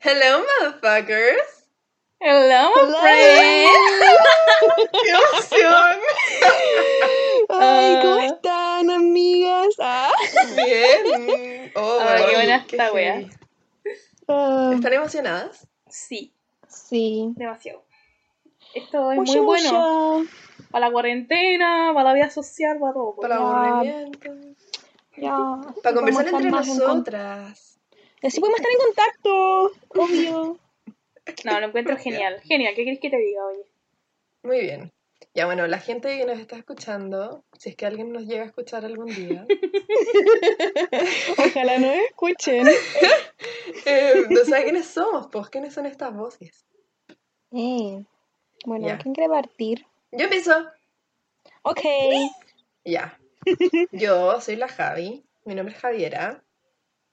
Hello, motherfuckers. Hello, my friend. ¡Qué emoción! Ay, ¿cómo Ah. están, amigas? Ah. Bien. Oh, Ay, qué buena qué esta wea. Ah, ¿Están emocionadas? Sí, sí. demasiado. Esto es Mucho, muy bueno. mucho. Para la cuarentena, para la vida social, para todo. Para el aburrimiento. Ya, Para conversar entre nosotras. Así podemos estar en contacto, obvio. No, lo encuentro genial. Genial, ¿qué querés que te diga, oye? Muy bien. Ya bueno, la gente que nos está escuchando, si es que alguien nos llega a escuchar algún día, Ojalá nos escuchen. eh, no sabe quiénes somos, pues, quiénes son estas voces. Eh, bueno, Ya. ¿quién quiere partir? Yo empiezo. Ok. Ya. Yo soy la Javi. Mi nombre es Javiera.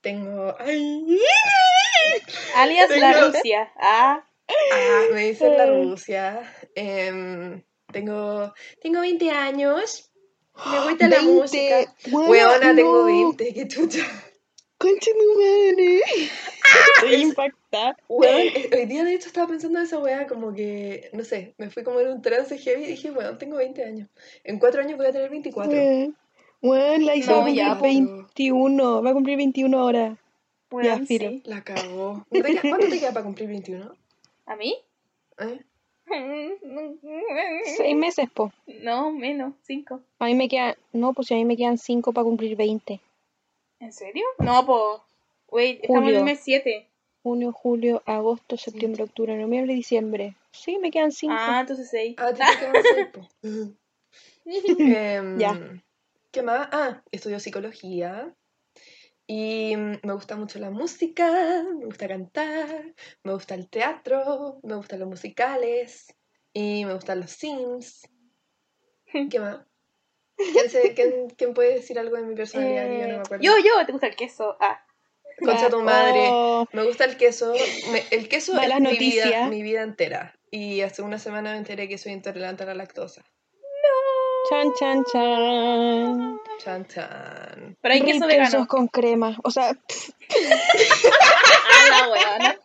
Tengo. ¡Ay! Alias la Tengo- Rusia. Ah, Ah, me dicen la Rusia. Em, tengo, tengo 20 años. Me gusta la 20. música. Buena, Weona, tengo no. 20. Qué chucha. Concha tu madre. Estoy impactada. Weón, eh, hoy día de hecho estaba pensando en esa weá como que, no sé, me fui como en un trance heavy y dije, weón, tengo 20 años. En 4 años voy a tener 24. Weón, Weón, la hizo No, va a cumplir ya, po. 21. Va a cumplir 21 ahora. bueno, Ya, sí. La cagó. ¿No te queda- ¿Cuánto te queda para cumplir 21? ¿A mí? ¿Eh? Seis meses, po. No, menos, cinco. A mí me quedan. No, pues a mí me quedan 5 para cumplir 20. ¿En serio? No, pues. Wait, estamos en Julio. el mes 7. Junio, julio, agosto, septiembre, octubre, noviembre, diciembre. Sí, me quedan 5. Ah, entonces 6. Ah, te quedan seis, po. Em, Ya. ¿Qué más? Ah, estudio psicología. Y mm, me gusta mucho la música, me gusta cantar, me gusta el teatro, me gustan los musicales y me gustan los Sims. ¿Qué más? ¿Quién, se- quién- quién puede decir algo de mi personalidad que yo no me acuerdo? yo, yo, ¿te gusta el queso? Ah. Concha tu madre. Oh, Me gusta el queso. me- el queso Malas es mi vida, mi vida entera. Y hace una semana me enteré que soy intolerante a la lactosa. Chan, chan, chan. Chan, chan. Pero hay queso Quesos vegano. con crema. O sea, Ah, la weona.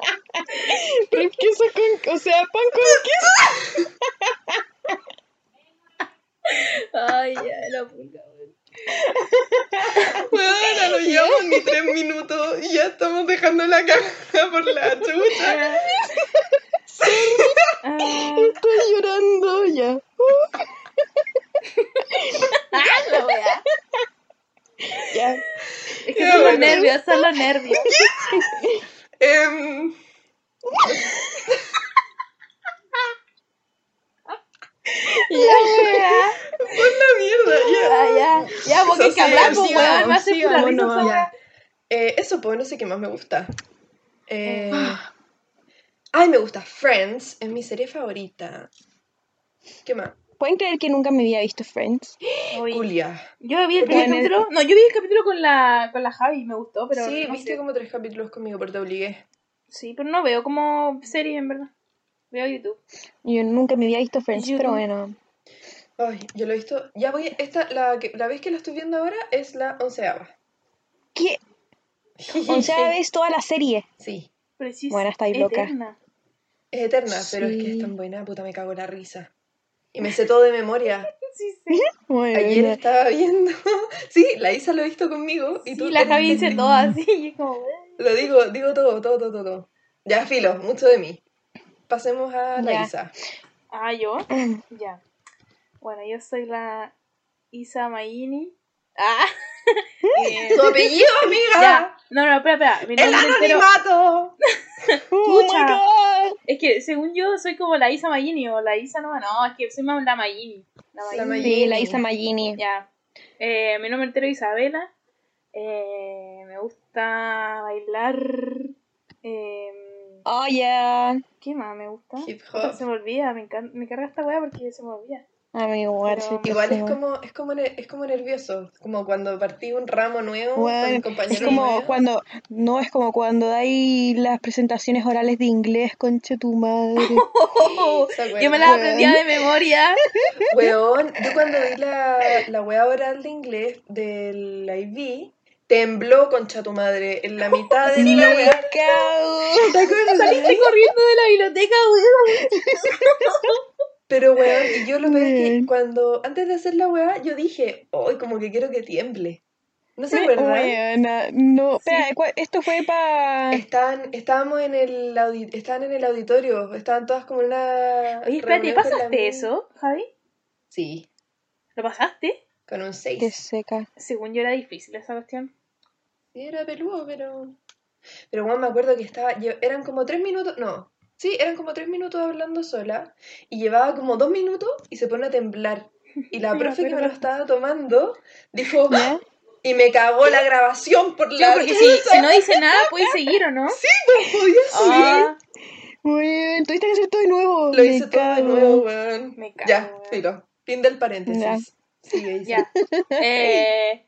queso con. O sea, pan con queso. Ay, ya, la puta. Bueno, no llevamos ni tres minutos y ya estamos dejando la caja por la chucha. Ah, Estoy llorando ya. la wea. Ya. Es que Ya, son los nervios, son los nervios. Em, La wea. pon la mierda, ya. Ah, ya. Ya, porque hay que pues, Sigamos, weón. La risa no, ya. Eh, eso, pues no sé qué más me gusta. Eh, ay, me gusta Friends, es mi serie favorita. ¿Qué más? ¿Pueden creer que nunca me había visto Friends? Julia. Yo vi el el- capítulo. No, yo vi el capítulo con la, con la Javi, me gustó, pero. sí, no viste sé. como tres capítulos conmigo, pero te obligué. Sí, pero no veo como serie, en verdad. Veo YouTube. Yo nunca me había visto Friends, pero no. bueno. Ay, yo lo he visto. Ya voy. Esta, la, que- la vez que la estoy viendo ahora es la onceava. ¿Qué? Onceava vez toda la serie. Sí. Es Bueno, estáis loca. eterna. Es eterna, pero es que es tan buena, puta, me cago en la risa. Y me sé todo de memoria. Sí, sí. Bueno, Ayer estaba viendo. Sí, la Isa lo ha visto conmigo. Y Sí, tú la Javi dice todo así y es como. Lo digo, digo todo, todo, todo, todo. Ya, filo, mucho de mí. Pasemos a la Ya. Isa. Ah, yo. Ya. Bueno, yo soy la Isa Maini. Ah. Eh, ¡Tu apellido, amiga! ya. No, no, espera, espera. Mi ¡El anonimato! ¡Oh, my. God! Es que según yo soy como la Isa Mayini o la Isa no, no, es que soy más la Mayini. La La Mayini. Sí, la Magini. Isa Magini. Ya. Eh, mi nombre entero es Isabela. Eh, me gusta bailar. Eh, Oh, yeah. ¿Qué más me gusta? Hip hop. Se me olvida, me, encanta, me carga esta weá porque se me olvida. Amigo, igual soy Igual es como, es como, ne- es como nervioso, como cuando partí un ramo nuevo con Bueno, compañeros es como nuevos. cuando, no, es como cuando dais las presentaciones orales de inglés, concha tu madre. Yo me la aprendía de memoria. Weón, yo cuando vi la, la wea oral de inglés del IB, Tembló, concha tu madre, en la mitad de Me la weá. cago. ¿Te acuerdas? Saliste corriendo de la biblioteca, weón. Pero weón, y yo lo peor es que cuando, antes de hacer la weá, yo dije, hoy como que quiero que tiemble. ¿No se acuerdan? Buena, no. Espera, ¿cuál- esto fue para. Estaban, estábamos en el audi- estaban en el auditorio, estaban todas como en una. Oye, espérate, la ¿pasaste eso, Javi? Sí, ¿Lo pasaste? con un Qué 6. seca. Según yo era difícil esa cuestión. Sí, era peludo, pero. Pero bueno, me acuerdo que estaba. yo- eran como tres minutos. No. Sí, eran como tres minutos hablando sola. Y llevaba como dos minutos y se pone a temblar. Y la profe que me lo estaba tomando dijo. ¿Ya? Y me cagó la grabación por Sí, la. porque si, si no dice nada, puede seguir, ¿o no? no podía subir. Ah, Weón, tuviste que hacer todo de nuevo. Lo Me hice todo de nuevo, weón. Me cago, ya, filo. Fin del paréntesis. Ya. Sigue, dice. ya. Eh,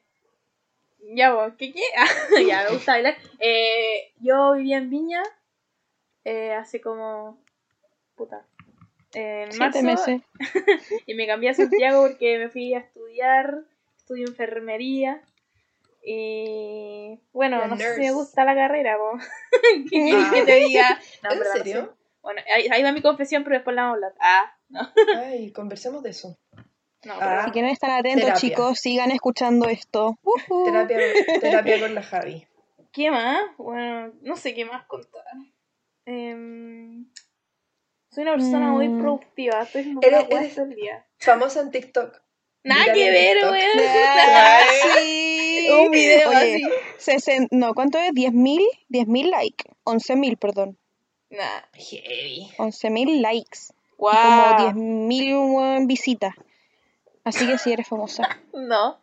ya, vos, ¿qué qué? Ya, me gusta bailar. Eh, yo vivía en Viña eh, hace como. Puta. En marzo. Siete meses. Y me cambié a Santiago porque me fui a estudiar. Estudio enfermería. Y bueno, no sé si nurse. me gusta la carrera, po. ¿Qué quieres Ah. que te diga? No, ¿En no serio? sé. Bueno, ahí, ahí va mi confesión, pero después la vamos a hablar. Ah, no. Ay, conversemos de eso. No, Ah. Si quieren estar atentos, Terapia. chicos, sigan escuchando esto. Terapia, terapia con la Javi. ¿Qué más? Bueno, no sé qué más contar. Em, soy una persona muy Mm. productiva, estoy todo el día. Famosa en TikTok. Nada que ver, weón. Sí. Un video Oye, así. no, ¿cuánto es? ¿10.000? 10.000 likes. 11.000, perdón. Nah. Heavy. 11.000 likes. Wow. como 10.000 weón, visitas. Así que sí eres famosa. No.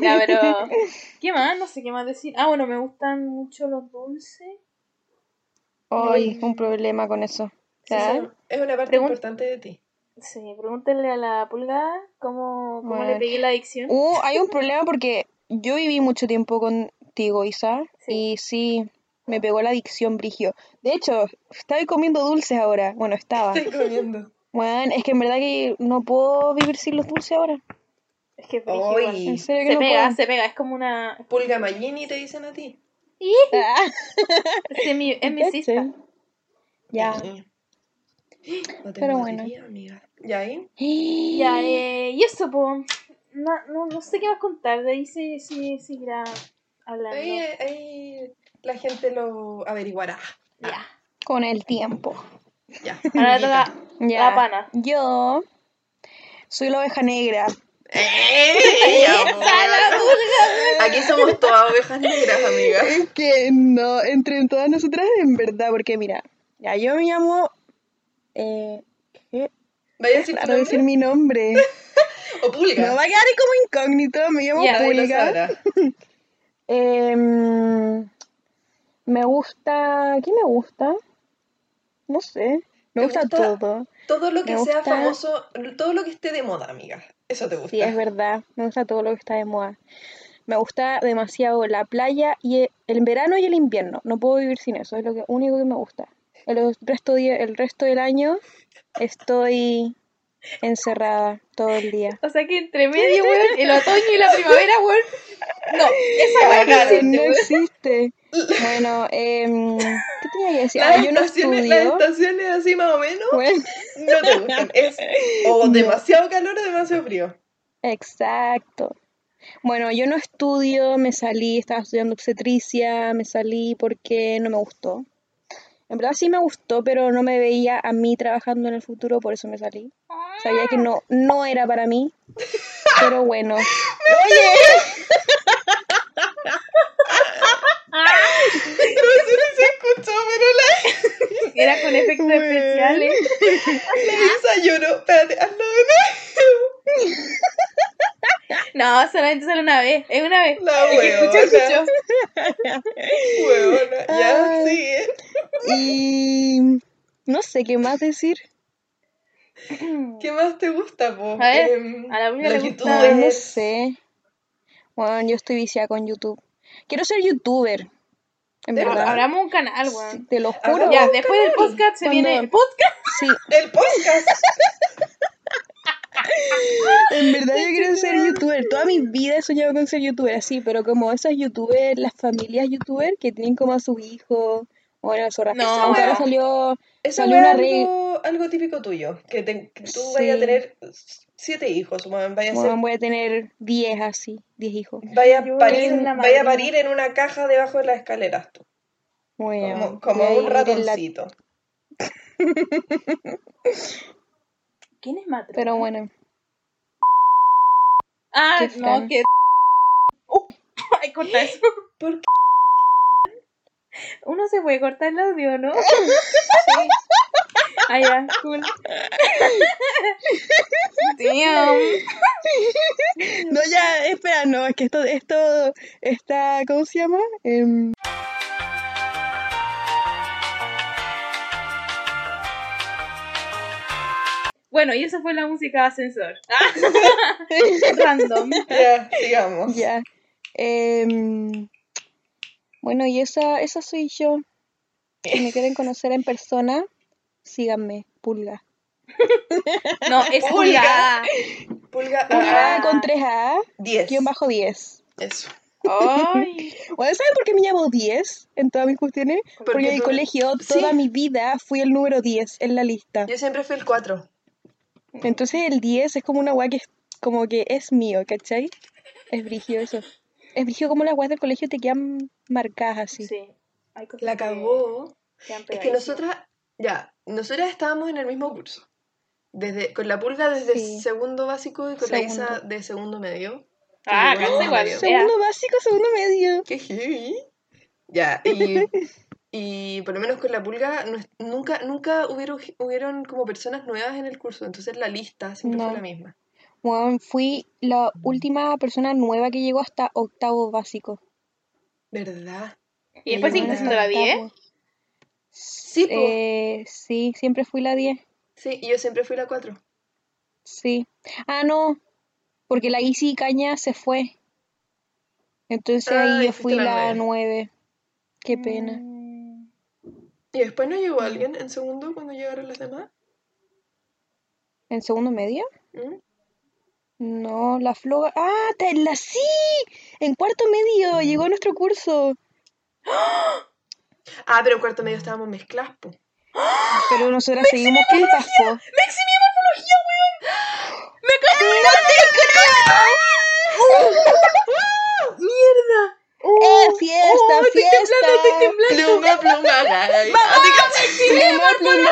Ya, pero. ¿Qué más? No sé qué más decir. Ah, bueno, me gustan mucho los dulces. Ay, un problema con eso. Es una parte Pregun- importante de ti. Sí, pregúntenle a la pulga cómo, cómo Bueno. le pegué la adicción. Uh, hay un problema porque yo viví mucho tiempo contigo, Isa, Sí. y sí, me pegó la adicción brigio. De hecho, estaba comiendo dulces ahora. Bueno, estaba. Estoy comiendo. Bueno, es que en verdad que no puedo vivir sin los dulces ahora. Es que es. En serio que Se no pega, puedo. se pega, es como una. Pulga Magini te dicen a ti. Ah, Es mi, es mi cista. Ya. No Pero bueno. batería, amiga. ¿Y ahí? Ya, eh, y eso, pues. No, no, no sé qué más contar, de ahí se, se seguirá hablando. Ahí, ahí la gente lo averiguará. Ya. Con el tiempo. Ya. Ahora toca Ya. la pana. Yo soy la oveja negra. ¡Ey, amor! Aquí somos todas ovejas negras, amiga. Es que no, entre todas nosotras en verdad, porque mira, ya yo me llamo... Eh, ¿qué? ¿Vaya a decir Claro decir mi nombre. ¿O Pulga? No va a quedar ahí como incógnito, me llamo Pulga. sabrá. Em, me gusta... ¿Qué me gusta? No sé. Me ¿Te gusta, gusta? todo. Todo lo que Me sea gusta- famoso, todo lo que esté de moda, amiga. Eso te gusta. Sí, es verdad. Me gusta todo lo que está de moda. Me gusta demasiado la playa y e- el verano y el invierno. No puedo vivir sin eso. Es lo que, único que me gusta. El resto, di- el resto del año estoy encerrada todo el día. O sea que entre medio, weón, el otoño y la primavera, weón. No, esa weá no existe, no weón. existe. Bueno, em, ¿qué tenía que decir? Las, Ah, yo no estaciones, las estaciones así más o menos Bueno, no te gustan. Es o No. demasiado calor o demasiado frío. exacto. Bueno, yo no estudio, me salí, estaba estudiando obstetricia, me salí porque no me gustó. En verdad sí me gustó, pero no me veía a mí trabajando en el futuro, por eso me salí. Sabía que no, no era para mí, pero bueno. Oye, No sé si se escuchó, pero la, Era con efectos Weón. especiales. la Isa lloró. Espérate, hazlo de nuevo. No, solamente sale una vez. Es una vez. La El que escuchó, escuchó. Huevona, ya Ay. sigue. y no sé qué más decir. ¿Qué más te gusta, po? A ver, Em, a la los le gusta- no sé. Bueno, yo estoy viciada con YouTube. Quiero ser youtuber. En De verdad. Abramos un canal, weón. Te lo juro. Ya, después del podcast se Cuando- viene el podcast. Sí, El podcast. En verdad yo quiero ser youtuber. Toda mi vida he soñado con ser youtuber, así, pero como esas youtubers, las familias youtubers que tienen como a sus hijos. Bueno, zorra. No. Aunque ahora salió, Eso salió es una algo, regla. algo típico tuyo, que, te- que tú Sí. vayas a tener siete hijos, vaya a ser- Bueno, voy a tener 10 así, 10 hijos. vaya a parir, vaya a en una caja debajo de las escaleras tú, Bueno, como, como un la- ratoncito. ¿Quién es Matro? Pero bueno, Ah, qué no, que. Uh, ay, corta eso. ¿Por qué? Uno se puede cortar el audio, ¿no? Ah, ya, cool. Damn. No, ya, espera, no, es que esto, esto está, ¿cómo se llama? Em, Bueno, y esa fue la música de ascensor. Ah, Random. Ya, sigamos. ya. Em, bueno, y esa, esa soy yo. Si me quieren conocer en persona, síganme, pulga. No, es Pulga. pulga. Pulga Pulga a con 3A, 10. guion bajo 10. Eso. Ay. Bueno, ¿saben por qué me llamo 10 en todas mis cuestiones? Porque, Porque en el tú- colegio Sí. toda mi vida fui el número 10 en la lista. Yo siempre fui el 4. Entonces el 10 es como una weá que es como que es mío, ¿cachai? Es brigio eso. Es brigio como las weas del colegio te quedan marcadas así. Sí. Hay cosas La que cagó. Es que nosotras, ya, nosotras estábamos en el mismo curso. Desde, con la pulga desde Sí. segundo básico y con la Isa de segundo medio. Ah, casi igual. medio. Segundo básico, segundo medio. Qué heavy. Ya, y, y por lo menos con la pulga no nunca, nunca hubieron, hubieron como personas nuevas en el curso, entonces la lista siempre No. fue la misma. Bueno, fui la última persona nueva que llegó hasta octavo básico. ¿Verdad? Y después hasta siendo la 10. Octavo. Sí, po. Eh, sí, siempre fui la 10. sí, y yo siempre fui la 4. Sí. Ah, no, porque la Easy Caña se fue. Entonces Ah, ahí yo fui la la nueve. 9. Qué pena. Mm. ¿Y después no llegó alguien en segundo cuando llegaron las demás? ¿En segundo medio? ¿Mm? No, la floga. ¡Ah! te- ¡La sí! En cuarto medio llegó a nuestro curso. Ah, pero en cuarto medio estábamos mezcladas, po. Pero nosotras seguimos juntas, po. ¡Mexi, mi morfología, weón! ¡Me acabo de ¡Mierda! ¡Eh, fiesta, Oh, estoy fiesta! temblando, estoy temblando. Pluma, pluma, guys. Así que- Pluma, pluma.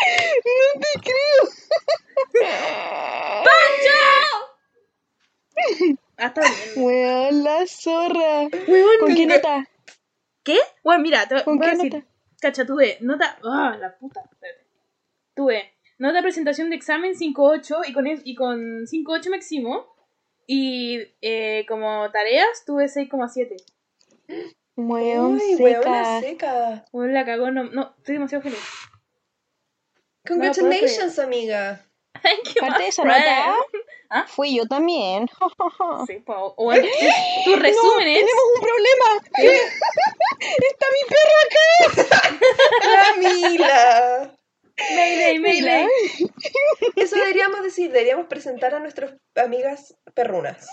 No te creo. Ah, está bien. Weón, la zorra. Weón, ¿Con qué nota? ¿Qué? Bueno, mira, te ¿Con voy a qué decir. nota? Cacha, tuve nota. ¡Ah, la puta! Espérate. Tuve nota de presentación de examen 5.8 y con, es- y con 5.8 me eximo. Y eh, como tareas tuve 6.7. Weón, Uy, seca. Bueno, la cagó, no, no, estoy demasiado feliz. Congratulations, amiga. Thank you, Parte my de esa friend. nota ¿Ah? fui yo también. Sí, pues, bueno, tus resúmenes. Tenemos un problema. Está mi perro acá. Camila. Mayday, mayday. Eso deberíamos decir, deberíamos presentar a nuestras amigas perrunas.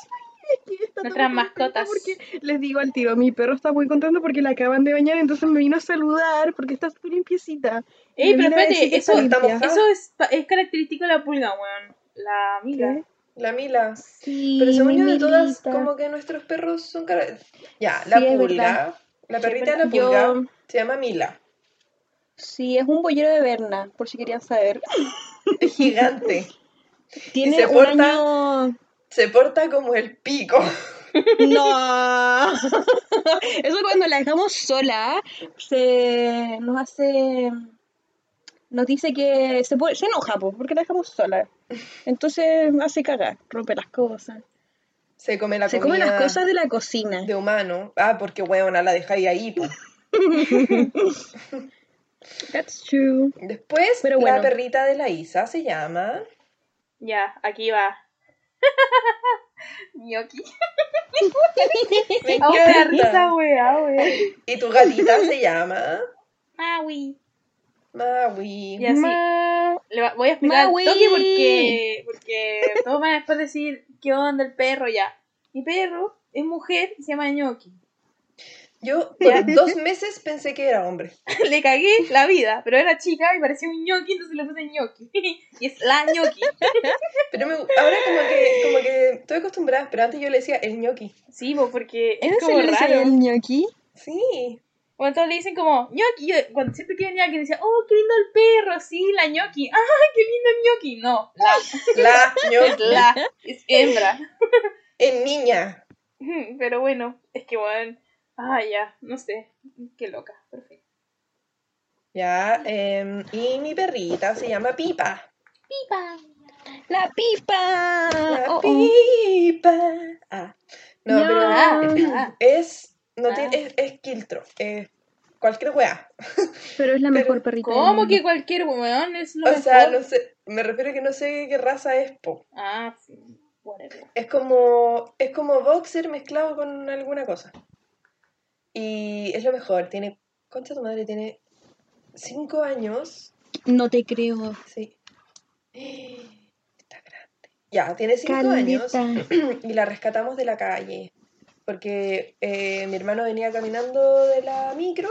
Está Nuestras mascotas. Porque les digo al tiro, mi perro está muy contento porque la acaban de bañar, entonces me vino a saludar porque está súper limpiecita. Ey, Me pero espérate, eso, eso es, es característico de la pulga, weón. La amiga. ¿Qué? La Mila. Sí, Pero según yo, de todas, como que nuestros perros son cara... Ya, la Sí, pulga. La perrita de la pulga Yo- se llama Mila. Sí, es un bollero de Berna, por si querían saber. Es gigante. Tiene se un porta- año... Se porta como el pico. No. Eso cuando la dejamos sola, se nos hace... Nos dice que se, pone- se enoja, po, porque la dejamos sola. Entonces hace cagar, rompe las cosas. Se come la Se come las cosas de la cocina. de humano. Ah, porque weona, la dejáis ahí. po. That's true. Después, Pero la perrita de la Isa se llama... Ya, aquí va. Ñoqui. Me Oh, encanta. risa, weá, weá. Y tu gatita se llama... Maui. Maui. Ya. así. Ma- Le va- voy a explicar Maui. toque porque, porque todos van a después decir qué onda el perro ya. Mi perro es mujer y se llama ñoqui. Yo por dos meses pensé que era hombre. Le cagué la vida, pero era chica y parecía un ñoqui, entonces le puse ñoqui. y es la ñoqui. Pero me, ahora como que, como que estoy acostumbrada, pero antes yo le decía el ñoqui. Sí, po, porque ¿En es como le decía raro. el ñoqui? Sí. Cuando todos le dicen como ñoqui, yo, cuando siempre que venía decía, oh, qué lindo el perro, sí, la ñoqui. Ah, qué lindo el ñoqui. No, la, La es ñoqui. la, es hembra. En niña. Pero bueno, es que bueno, ah, ya, no sé, qué loca, perfecto. Ya, em, y mi perrita se llama Pipa. Pipa. ¡La pipa! La Oh, oh. Pipa. Ah. No, pero Ah, es, no Ah. tiene, es, es quiltro. Es cualquier weá. Pero es la Pero, mejor perrita. ¿Cómo que cualquier weón es lo O mejor? sea, no sé, me refiero a que no sé qué raza es, po. Ah, sí, whatever. Es como, es como boxer mezclado con alguna cosa. Y es lo mejor. Tiene, concha tu madre, tiene cinco años. No te creo. Sí. Está grande. Ya, tiene cinco años y la rescatamos de la calle. Porque eh, mi hermano venía caminando de la micro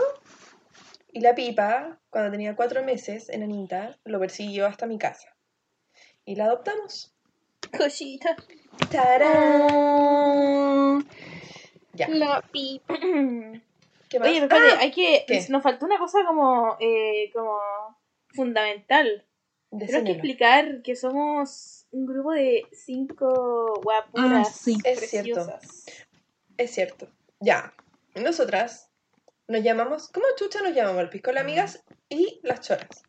y la pipa, cuando tenía cuatro meses, enanita, lo persiguió hasta mi casa. Y la adoptamos. Cosita. ¡Tarán! Ya. la pipa. ¿Qué más? Oye, pero espérate, Ah, hay que. ¿qué? Nos faltó una cosa como. Eh, como. fundamental. Tengo que explicar que somos un grupo de cinco guapuras Ah, sí. Es cierto. preciosas. Es cierto. Ya. Nosotras nos llamamos. ¿Cómo chucha nos llamamos? El pisco, las amigas y las choras.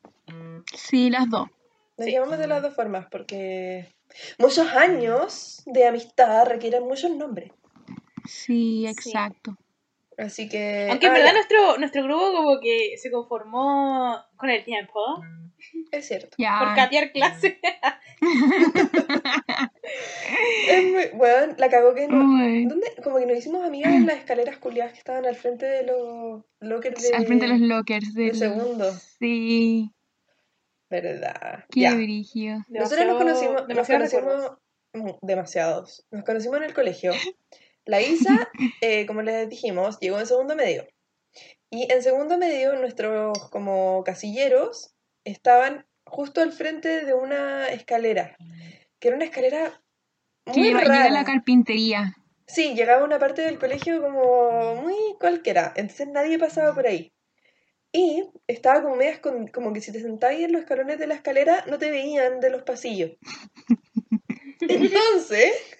Sí, las dos. Nos Sí. llamamos de las dos formas porque muchos años de amistad requieren muchos nombres. Sí, exacto. Así que. Aunque en ah, verdad nuestro, nuestro grupo como que se conformó con el tiempo Es cierto. Ya. por catear clase. Es muy. Bueno, la cagó que no. ¿Dónde? Como que nos hicimos amigas en las escaleras culiadas que estaban al frente de los lockers de. Al frente de los lockers del segundo. Sí, Verdad. qué brigio. Nosotros nos conocimos, nos demasiados conocimos recuerdos. mm, demasiados. Nos conocimos en el colegio. La Isa, eh, como les dijimos, llegó en segundo medio. Y en segundo medio, nuestros como casilleros estaban justo al frente de una escalera, que era una escalera Que muy a rara. la carpintería. Sí, llegaba una parte del colegio como muy cualquiera, entonces nadie pasaba por ahí. Y estaba como media escon- como que si te sentabas en los escalones de la escalera no te veían de los pasillos. Entonces,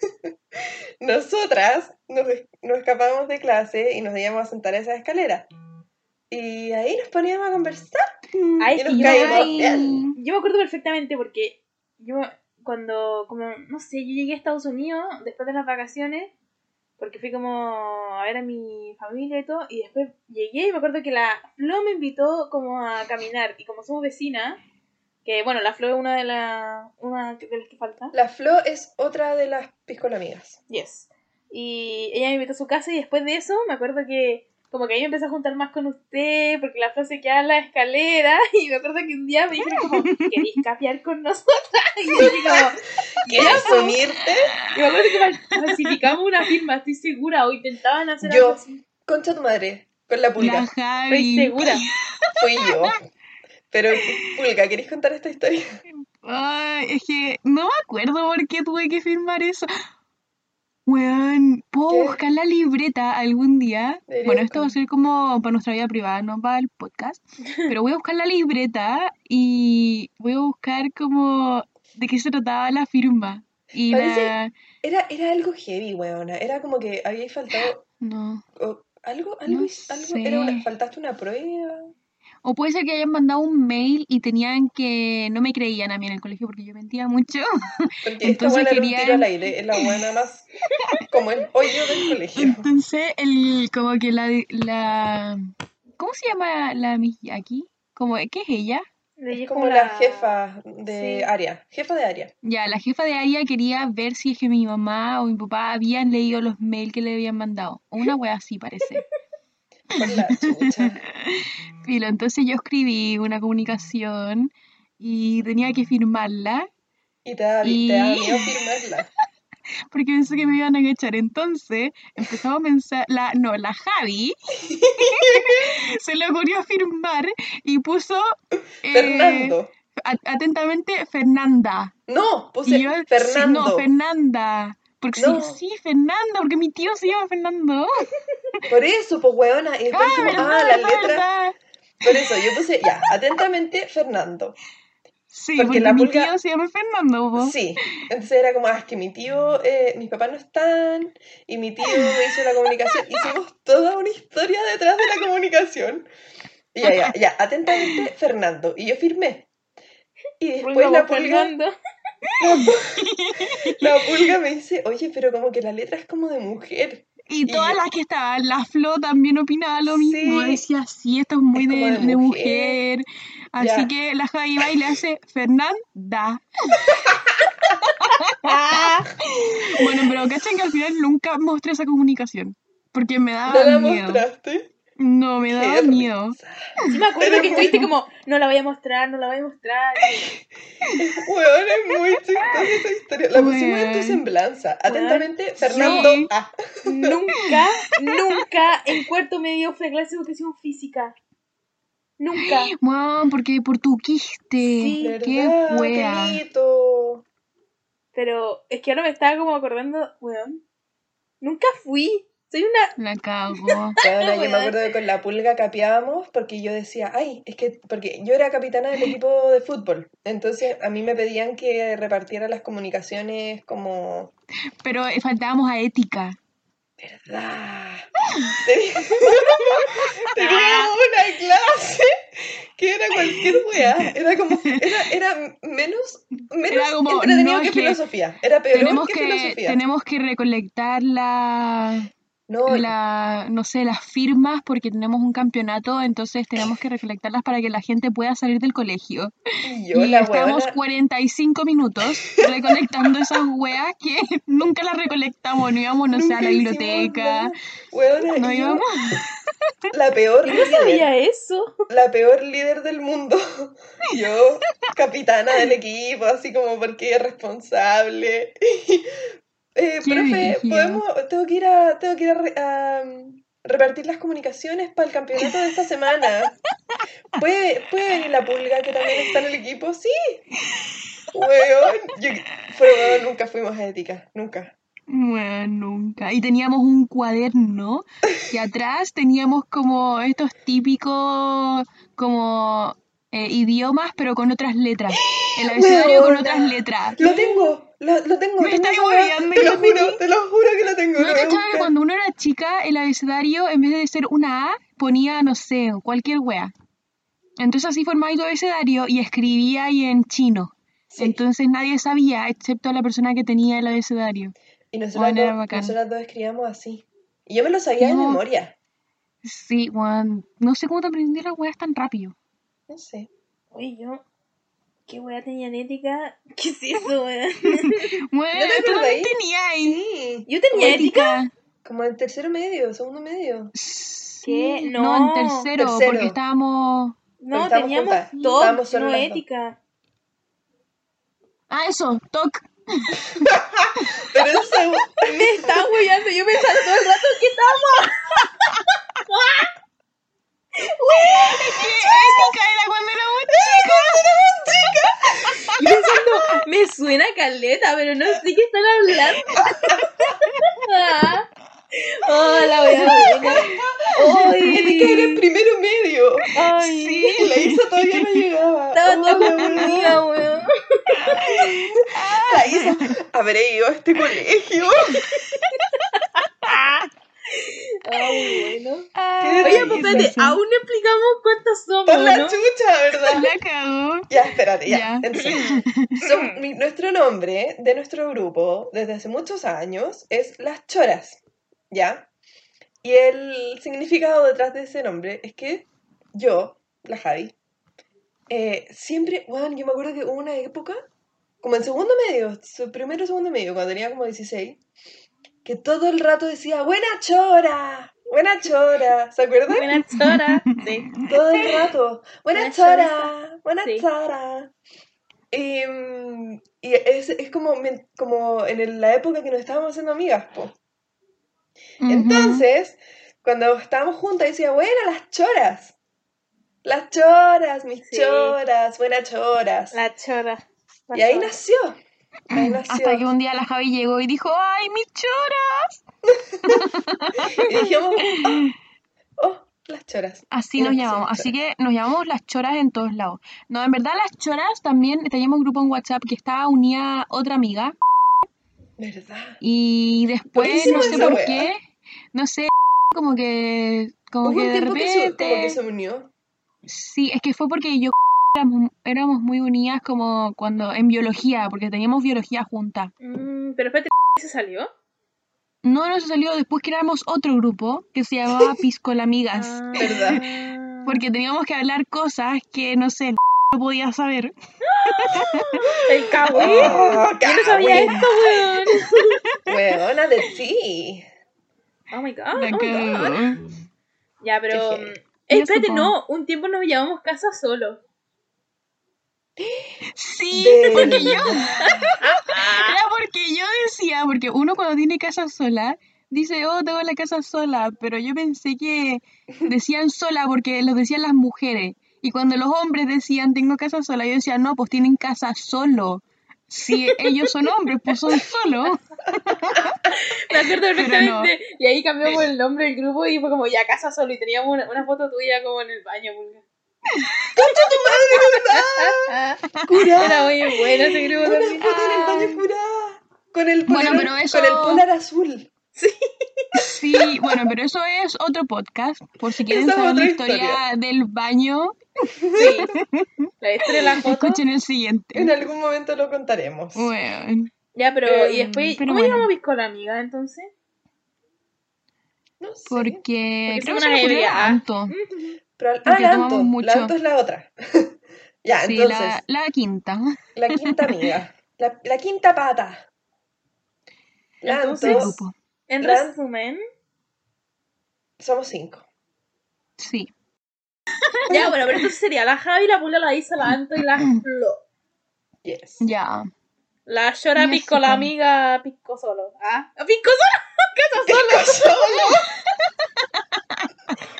nosotras nos, nos escapábamos de clase y nos íbamos a sentar a esa escalera. Y ahí nos poníamos a conversar. Ay, Y nos yo, caímos Ay. bien. yo me acuerdo perfectamente porque yo cuando, como, no sé, yo llegué a Estados Unidos después de las vacaciones, porque fui como a ver a mi familia y todo, y después llegué y me acuerdo que la Flo me invitó como a caminar, y como somos vecinas, que bueno, la Flo es una de, la, una de las que falta, La Flo es otra de las piscolamigas. yes, y ella me invitó a su casa y después de eso me acuerdo que como que ahí me empecé a juntar más con usted, porque la Flo se quedaba en la escalera, y me acuerdo que un día me dijeron como, ¿queréis capear con nosotras? Y yo dije como, ¿Quieres unirte? y me acuerdo que fal- falsificamos una firma, estoy segura, o intentaban hacer Yo. algo así. Concha tu madre, con la La pulga. Estoy segura. Fui yo. Pero, Pulga, ¿queréis contar esta historia? Ay, es que no me acuerdo por qué tuve que firmar eso. Weón, ¿puedo ¿Qué? buscar la libreta algún día? Debería Bueno, esto va a ser como para nuestra vida privada, no para el podcast. Pero voy a buscar la libreta y voy a buscar como de qué se trataba la firma. Y la... Era, era algo heavy, weona. Era como que había faltado No. o- algo, algo, No algo era una, faltaste una prueba. O puede ser que hayan mandado un mail y tenían que... No me creían a mí en el colegio porque yo mentía mucho. Porque esta Entonces un querían- tiro al aire, es la buena más como el hoyo del colegio. Entonces, el, como que la, la... ¿Cómo se llama la Miyaki? Como, ¿Qué es ella? Es como la jefa de Sí. área, jefa de área. Ya, la jefa de área quería ver si es que mi mamá o mi papá habían leído los mails que le habían mandado. Una wea así parece. por la chucha. Filo, entonces yo escribí una comunicación y tenía que firmarla Y te da, Y- te da miedo firmarla. porque pensé que me iban a echar. Entonces empezamos a pensar, la, no, la Javi se le ocurrió firmar y puso eh, Fernando. atentamente Fernanda. No, puse yo, Fernando. no, Fernanda. Porque No. sí, sí, Fernanda, porque mi tío se llama Fernando. Por eso, pues weona. Y después dijimos, verdad, ah, la verdad. Por eso, yo puse, ya, atentamente, Fernando. Sí, Porque porque, la mi pulga- tío se llama Fernando. po. Sí. Entonces era como, ah, es que mi tío, eh, mis papás no están, y mi tío me hizo la comunicación. Hicimos toda una historia detrás de la comunicación. Y ya, ya, ya, atentamente, Fernando. Y yo firmé. Y después la pulga, Fernando. la pulga me dice, oye, pero como que la letra es como de mujer. Y todas las que estaban, la Flo también opinaba lo mismo. Sí. Decía, sí, esto es muy Es de, mujer. mujer. Así Ya. que la Javi va y le hace Fernanda. Bueno, pero cachen que al final nunca mostré esa comunicación. Porque me ¿No daba la miedo. mostraste? No, me daba Qué miedo. sí me acuerdo Pero que estuviste como, no la voy a mostrar, no la voy a mostrar. Weón, es muy chistosa esa historia. La pusimos en tu semblanza. Atentamente, Fernando Sí. A. Nunca, nunca en cuarto medio fui a clase de educación física. Nunca. Bueno, porque por tu quiste. Sí. Qué ¿Verdad? wea. Qué mito. Pero es que ahora me estaba como acordando, weón. Nunca fui. Soy una. La cago. Bueno, yo me acuerdo que con la pulga capeábamos porque yo decía, ay, es que, porque yo era capitana del equipo de fútbol, entonces a mí me pedían que repartiera las comunicaciones como, Pero eh, faltábamos a ética. ¿verdad? Teníamos, teníamos una clase que era cualquier weá, era como, era, era menos, menos Era como, entretenido no, que, que filosofía, era peor Tenemos que, que, filosofía. tenemos que recolectar la, No, la, no sé, las firmas porque tenemos un campeonato, entonces tenemos que recolectarlas para que la gente pueda salir del colegio. y yo y la weona, 45 minutos recolectando esas weas que nunca las recolectamos, no íbamos, no sé, a la biblioteca. Weona, no yo, íbamos. la peor Yo no sabía eso. la peor líder del mundo. Yo, capitana del equipo, así como porque es responsable. Eh, profe, podemos, tengo que ir a, tengo que ir a, re- a, um, repartir las comunicaciones para el campeonato de esta semana. ¿Puede, ¿Puede venir la pulga que también está en el equipo? Sí. Weón, yo, pero weón, nunca fuimos a ética, nunca. Bueno, nunca. Y teníamos un cuaderno y atrás teníamos como estos típicos como eh, idiomas pero con otras letras. El abecedario con otras letras. Lo tengo, lo, lo tengo. Me tengo hueveando Te lo juro, te lo juro que lo tengo. ¿No lo que cuando uno era chica, el abecedario, en vez de ser una A, ponía, no sé, cualquier wea? Entonces así formaba tu abecedario y escribía ahí en chino. Sí. Entonces nadie sabía, excepto la persona que tenía el abecedario. Y nosotras, Bueno, dos, bacán. nosotras dos escribíamos así. Y yo me lo sabía de No. memoria. Sí, Juan, no sé cómo te aprendí las weas tan rápido. No sé. Oye, yo. ¿Qué weá tenía en ética? ¿Qué es eso, weón? Bueno, ¿No te tú acordáis? también tenías ahí. Sí. ¿Yo tenía ética? Como en tercero medio, segundo medio. ¿Qué? No, No. en tercero, Tercero. porque estábamos... No, Estábamos teníamos juntas. TOC, Estábamos solo no ética. Ah, eso, TOC. Pero segu- Me estaba hueando, yo pensaba todo el rato que estábamos. Ética era cuando éramos chicas. Yo pensando, me suena caleta, pero no sé qué están hablando. Ah. Oh, la voy a ver. Ética era Ay, primero medio. ay. Y la Isa todavía no llegaba. Estaba Oh, la confundida, weón. La Isa, habré ido a este colegio. Ay, bueno. Ay, Oye, pues sí. aún no explicamos cuántos somos, Por la ¿no? chucha, ¿verdad? La cagó. Ya, espérate, ya. Ya. Entonces, son- mi- nuestro nombre de nuestro grupo desde hace muchos años es Las Choras, ¿ya? Y el significado detrás de ese nombre es que yo, la Javi, eh, siempre, bueno, yo me acuerdo que hubo una época, como en segundo medio, su primero o segundo medio, cuando tenía como 16, que todo el rato decía, buena chora, Buena chora, ¿se acuerdan? Buena chora. Sí. Todo el rato. Buena Buena chora, buena Sí. chora. Y, mm, y es, es como, como en el- la época que nos estábamos haciendo amigas, po. Entonces, cuando estábamos juntas, decía, bueno, las choras. Las choras, mis Sí. choras, buenas choras. La chora. La Y ahí chora. nació. Ahí nació. Hasta que un día la Javi llegó y dijo, ¡ay, mis choras! Y dijimos, oh, oh, las choras. Así Y nos llamamos. Así que nos llamamos las choras en todos lados. No, en verdad las choras también teníamos un grupo en WhatsApp que estaba unida a otra amiga. ¿Verdad? Y después, no sé por wea. qué, no sé, como que, como Hubo que un de tiempo que, repente... como que se unió. Sí, es que fue porque yo éramos, éramos muy unidas como cuando en biología, porque teníamos biología juntas. Mm, pero espérate, ¿se salió? No nos salió después que éramos otro grupo que se llamaba Piscolamigas, Ah. ¿Verdad? porque teníamos que hablar cosas que no sé, no podía saber. El cagüín. Oh, Yo no sabía esto, weón. Weona de ti. Oh my god. Oh my god. Ya, pero. Eh, Eso, espérate, no. Un tiempo nos llamamos casa solo. Sí, De porque yo, era porque yo decía, porque uno cuando tiene casa sola, dice, oh, tengo la casa sola, pero yo pensé que decían sola porque los decían las mujeres. Y cuando los hombres decían, tengo casa sola, yo decía, no, pues tienen casa solo. Si ellos son hombres, pues son solos. Me acuerdo perfectamente. Y ahí cambiamos el nombre del grupo y fue como ya casa solo. Y teníamos una, una foto tuya como en el baño, pulga. Curá. Era muy bueno ese grupo Una también. foto en el baño curá. Con el Bueno, polar, pero eso- con el polar azul. Sí, bueno, pero eso es otro podcast, por si quieren Esa es saber la historia, historia. del baño, Sí. La historia de la foto. escuchen el siguiente. En algún momento lo contaremos. Bueno, Ya, pero. Em, y después. pero ¿Cómo bueno. llamamos Pisco la amiga entonces? No sé. porque Porque creo que se una me ocurrió ebria. Pero, ah, la Anto. mucho. La Anto es la otra. ya, Sí, entonces, la, la... la quinta. quinta amiga. La, la quinta pata. La Entonces- Anto, grupo. En La- resumen. somos cinco. Sí. Ya, bueno, pero entonces sería la Javi, la Pula, la Isa, la Anto y la Flo. Yes. Ya. La Llora Ya Pisco, la amiga Pisco solo. ¿Ah? ¿Pisco solo? ¿Casa Solo. solo?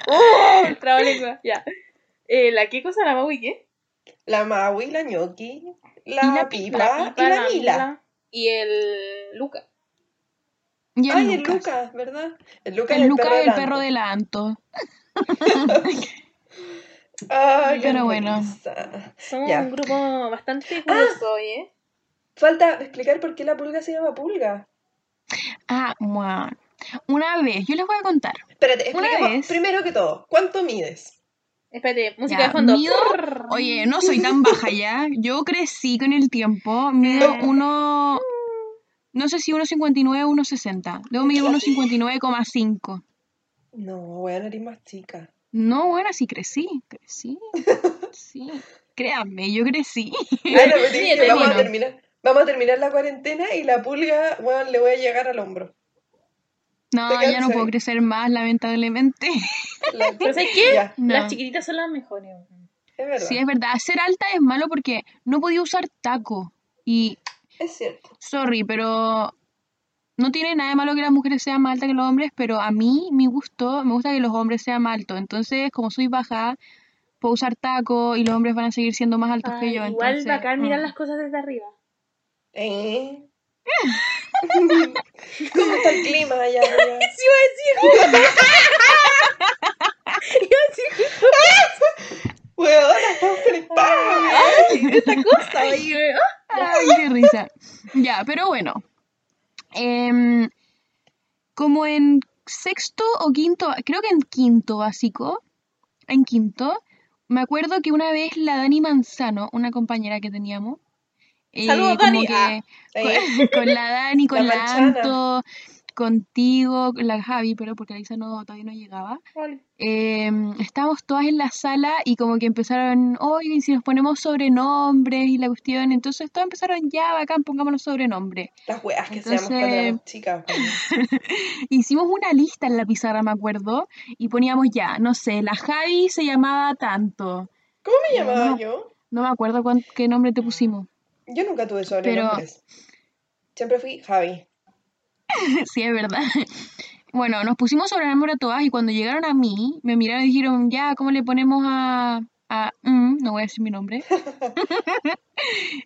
Trabalengua, ya. Eh, ¿La qué cosa? ¿La Maui qué? La Maui, la Ñoqui, la, Y la Pipa, Pipa, y la Mila. Y el Luca. Y el Ay, el. Lucas, ¿verdad? El Lucas El Lucas perro es el del perro Anto. del Anto. Ay, qué Pero bueno. risa. Somos Ya. un grupo bastante curioso hoy, ¿eh? Falta explicar por qué la pulga se llama pulga. Ah, bueno. Una vez, yo les voy a contar. Espérate, Una expliquemos vez- primero que todo. ¿Cuánto mides? Espérate, música Ya, de fondo. mido- Oye, no soy tan baja ya. Yo crecí con el tiempo. Mido Eh. uno. No sé si 1,59 o 1,60. Debo medir 1,59,5. No, bueno, eres más chica. No, bueno, sí crecí. Crecí. Sí. Créanme, yo crecí. Bueno, pues Sí, dije, te vamos a terminar. Vamos a terminar la cuarentena y la pulga, bueno, le voy a llegar al hombro. No, ¿Te ya no puedo crecer más, lamentablemente. La- ¿Pero sabes qué? No. Las chiquititas son las mejores. es verdad. Sí, es verdad. Ser alta es malo porque no podía usar taco. Y, Es cierto. sorry, pero no tiene nada de malo que las mujeres sean más altas que los hombres, pero a mí, mi gusto, me gusta que los hombres sean más altos. Entonces, como soy baja, puedo usar taco y los hombres van a seguir siendo más altos que Ay, yo. Ah, igual entonces, bacán mirar mm. las cosas desde arriba. ¿Eh? ¿Cómo está el clima allá? Sí, iba a decir. iba a decir Weona, estamos conectados. Esta cosa, Ay, qué risa. Ya, pero bueno. Em, como en sexto o quinto, creo que en quinto básico, en quinto, me acuerdo que una vez la Dani Manzano, una compañera que teníamos, eh, Saludos, como Dani. que Ah. Con, con la Dani, con La la. Anto, contigo, la Javi, pero porque la Isa no, todavía no llegaba. Vale. Eh, estábamos todas en la sala y como que empezaron, oye, ¿y si nos ponemos sobrenombres y la cuestión, entonces todos empezaron, ya, bacán, pongámonos sobrenombres. Las weas que seamos cuando Entonces- éramos chicas. Hicimos una lista en la pizarra, me acuerdo, y poníamos ya, no sé, la Javi se llamaba tanto. ¿Cómo me llamaba No. yo? No me acuerdo cuán- qué nombre te pusimos. Yo nunca tuve sobrenombres. Siempre fui Javi. Sí, es verdad. Bueno, nos pusimos sobrenombre a todas y cuando llegaron a mí, me miraron y dijeron, ya, ¿cómo le ponemos a... a mm, no voy a decir mi nombre.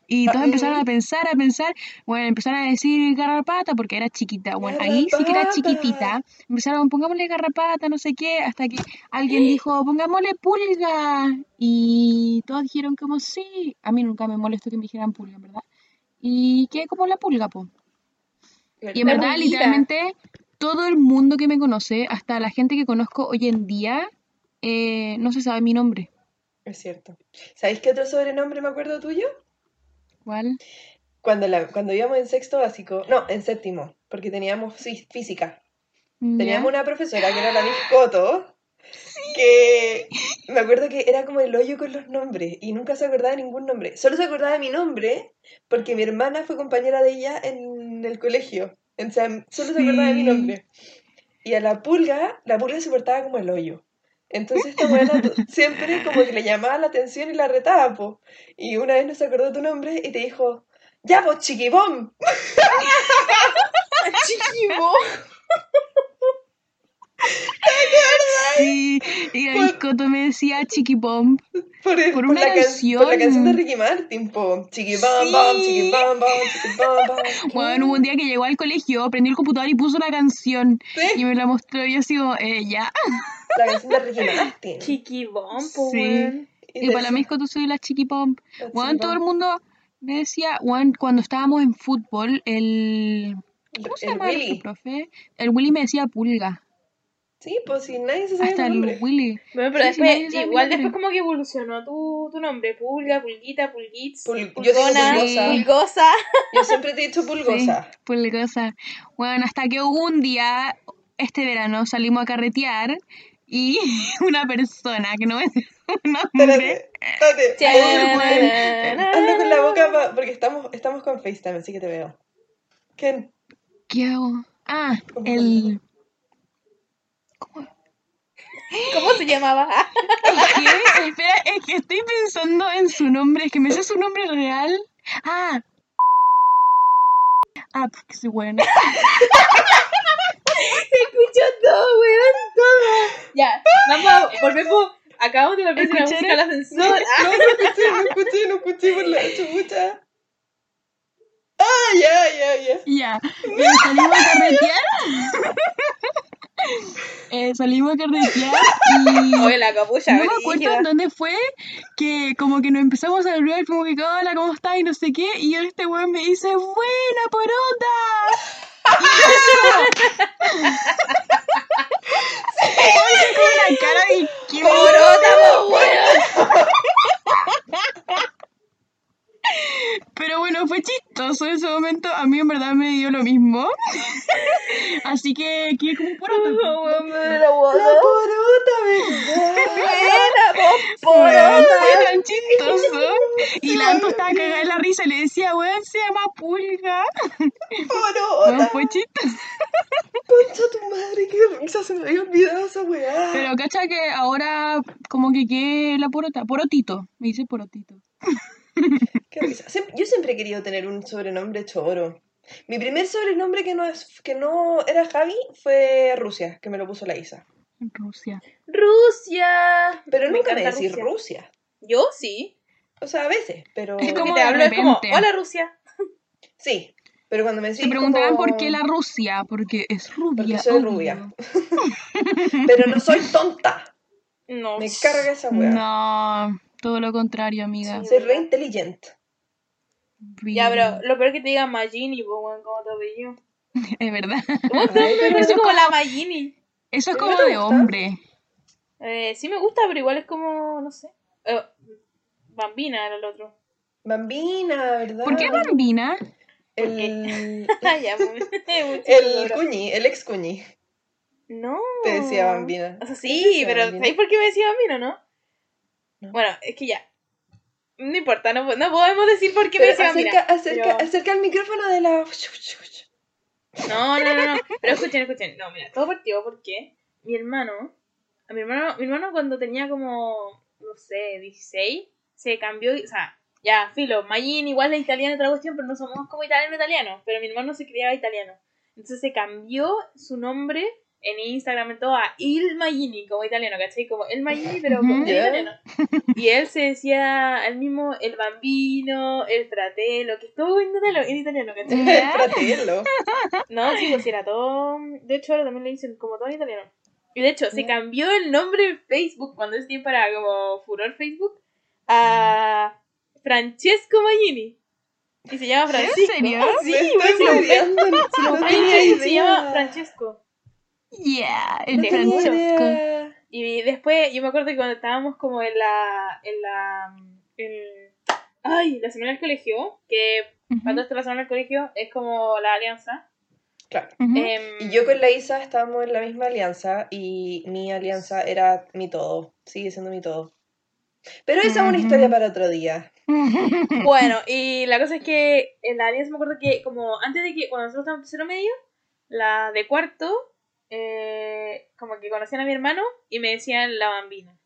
y todos empezaron a pensar, a pensar, bueno, empezaron a decir garrapata porque era chiquita. Bueno, ahí sí que era chiquitita. Empezaron, pongámosle garrapata, no sé qué, hasta que alguien dijo, pongámosle pulga. Y todos dijeron como sí. A mí nunca me molestó que me dijeran pulga, en verdad. Y quedé como la pulga, po. Y en verdad, literalmente, todo el mundo que me conoce, hasta la gente que conozco hoy en día, eh, no se sabe mi nombre. Es cierto. ¿Sabéis qué otro sobrenombre me acuerdo tuyo? ¿Cuál? Cuando, la, cuando íbamos en sexto básico, no, en séptimo, porque teníamos fí- física. Teníamos una profesora que era la Miss Coto, que me acuerdo que era como el hoyo con los nombres y nunca se acordaba de ningún nombre. Solo se acordaba de mi nombre porque mi hermana fue compañera de ella en el colegio. O sea, solo se acordaba de mi Sí. nombre. Y a la pulga, la pulga se portaba como el hoyo. Entonces esta buena siempre como que le llamaba la atención y la retaba, po. Y una vez no se acordó tu nombre y te dijo, ya, pues, chiquibom. Chiquibo. Sí, y el Iscoto me decía Chiqui Bomb. Por, el- Por por una la can- canción. por la canción de Ricky Martin, po. Chiqui bam, Sí. chiqui bam bam, chiqui bam bam. Bueno, hubo un día que llegó al colegio, prendió el computador y puso una canción. Y me la mostró y yo así como, eh, ya. la canción de Ricky Martin. Chiquibón, po, Sí. Y para mí, tú soy la Chiqui Bomb. la Bueno, chiqui todo el mundo me decía, bueno, cuando estábamos en fútbol, el... ¿Cómo se El llama profe? El Willy me decía pulga. Sí, pues si nadie se sabe Hasta el nombre. Willy. Bueno, pero Sí, después, igual después como que evolucionó tu, tu nombre. Pulga, pulguita, pulguitz, Pul- yo digo pulgona, pulgosa. pulgosa. Yo siempre te he dicho pulgosa. Sí, pulgosa. Bueno, hasta que un día, este verano, salimos a carretear y una persona que no me dice un nombre. Espérate, espérate. Chananana. Hazlo con la boca pa- porque estamos, estamos con FaceTime, así que te veo. ¿Quién? ¿Qué hago? Ah, ¿Cómo el... ¿Cómo se llamaba? ¿Qué? Espera, es que estoy pensando en su nombre, es que me sé su nombre real. Ah. Ah, porque soy buena. Escuchó todo, weón, todo. Ya, vamos, a- volvemos. Acabamos de volver a la música al ascensor. No, no escuché, no escuché, no escuché por la chucha. Ah, ya, ya, ya. Ya, salimos a carretear. Eh, salimos a carretear y... Oye, la capucha, No me acuerdo en dónde fue que como que nos empezamos a saludar, como que hola, ¿cómo estás? Y no sé qué, y este weón me dice, buena porota. Y yo con una cara de ¿qué ¡Porota, po, weón! Pero bueno, fue chistoso en ese momento, a mí en verdad me dio lo mismo. Así que quedé como me duele la porota, ¿verdad? Weón, porota. fue tan chistoso. Y la Anto estaba cagada de la risa y le decía, weón, se llama Pulga. Porota. No, fue chistoso. Concha tu madre, qué risa, se me había olvidado esa weá. Pero cacha que ahora como que qué la porota, porotito, me dice porotito. Qué risa. Yo siempre he querido tener un sobrenombre choro. Mi primer sobrenombre que no, es, que no era Javi fue Rusia, que me lo puso la Isa. Rusia. Rusia. Pero Me nunca me decís Rusia. Rusia. Yo sí. O sea, a veces, pero... Es como te hablo es como, hola Rusia. Sí, pero cuando me decís Se preguntarán como- por qué la Rusia, porque es rubia. Porque soy obvio. rubia. Pero no soy tonta. No. Me carga esa weá. No, todo lo contrario, amiga. Soy re inteligente. Ya, pero lo peor es que te digan Magini, como te apellido. Es verdad. ¿Cómo te pero Es eso como la Magini. Eso es ¿No como de gusta? hombre. Eh, sí me gusta, pero igual es como, no sé. Eh, Bambina era el otro. Bambina, ¿verdad? ¿Por qué bambina? El, Ah, pues, el cuñi, el ex cuñi, No. te decía bambina. O sea, ¿Qué te sí, decía pero bambina? ¿sabéis por qué me decía bambino, no? No. Bueno, es que ya. No importa, no, no podemos decir por qué me Pero decía acerca, acerca, pero- acerca el micrófono de la... No, no, no, no. Pero escuchen, escuchen. No, mira, todo partió porque mi hermano, a mi hermano, mi hermano cuando tenía como, no sé, 16, se cambió, o sea, ya, filo, Magin igual es italiano otra cuestión, pero no somos como italiano italiano, pero mi hermano se criaba italiano. Entonces se cambió su nombre en Instagram en todo a Il Magini, como italiano, ¿cachai? Como El Magini, pero como en italiano. Y él se decía el mismo, el bambino, el fratello, que es todo en italiano, en italiano, ¿cachai? Ya. Fratello. No, sí, pues era todo. De hecho, ahora también le dicen como todo en italiano. Y de hecho, se cambió el nombre en Facebook cuando ese tiempo era como furor Facebook a Francesco Magini. Y se llama ¿En Francisco. serio? Sí, Me güey, estoy se llama. Francesco. Yeah, el No. Y después, yo me acuerdo que cuando estábamos como en la. en la. en- ay, la semana del colegio, que Ujú, cuando está la semana del colegio es como la alianza. Claro. ujú. em, Y yo con la Isa estábamos en la misma alianza y mi alianza era mi todo, sigue siendo mi todo. Pero esa es una historia para otro día. Bueno, y la cosa es que en la alianza me acuerdo que como antes de que, cuando nosotros estábamos en tercero medio, la de cuarto, eh, como que conocían a mi hermano y me decían la bambina.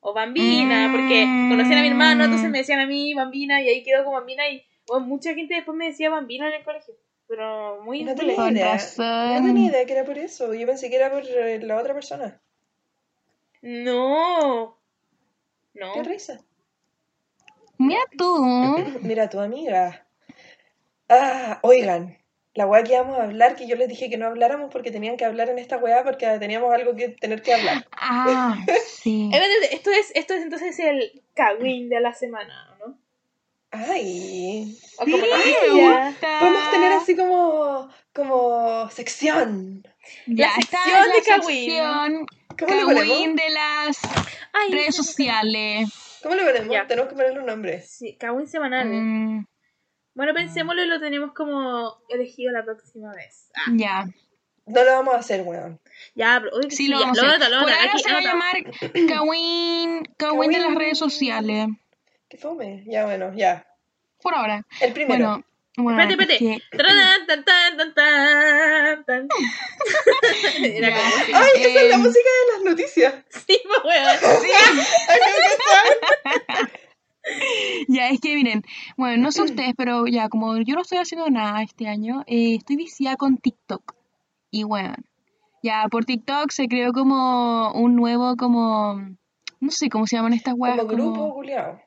O bambina, porque conocían a mi hermano, entonces me decían a mí bambina y ahí quedó como bambina y bueno, mucha gente después me decía bambina en el colegio. Pero muy No en tenía idea. razón. No tenía idea que era por eso. Yo pensé que era por eh, la otra persona. No. No. Qué risa. Mira tú. Mira, tu amiga. Ah, oigan. La weá que íbamos a hablar, que yo les dije que no habláramos porque tenían que hablar en esta weá porque teníamos algo que tener que hablar. Ah, sí. Esto es, esto es entonces el cagüín de la semana, ¿no? Ay. O Sí, como me gusta. Podemos tener así como, como sección. Ya La sección la de sección ¿Cómo le ponemos? de las Ay, redes sociales. ¿Cómo le ponemos? Tenemos que ponerle un nombre. Sí, Kawin semanal. Mm, Bueno, pensémoslo y lo tenemos como elegido la próxima vez. Ah, ya. No lo vamos a hacer, weón. ya, pero Sí, lo ya, vamos a hacer. Por ahora aquí, se va a llamar Kawin, Kawin de las redes sociales. Qué fome. Ya, bueno, ya. Por ahora. El primero. Bueno, bueno. Espérate, espérate. es que- Tarán, tan, tan, tan, tan, tan. Era Ya. como así. ¡Ay, esa es la Em, música de las noticias! Sí, pues, weón. Ya, es que miren, bueno, no sé ustedes, pero ya, como yo no estoy haciendo nada este año, eh, estoy viciada con TikTok. Y bueno, ya por TikTok se creó como un nuevo, como, no sé cómo se llaman estas weas. Como grupo culiao.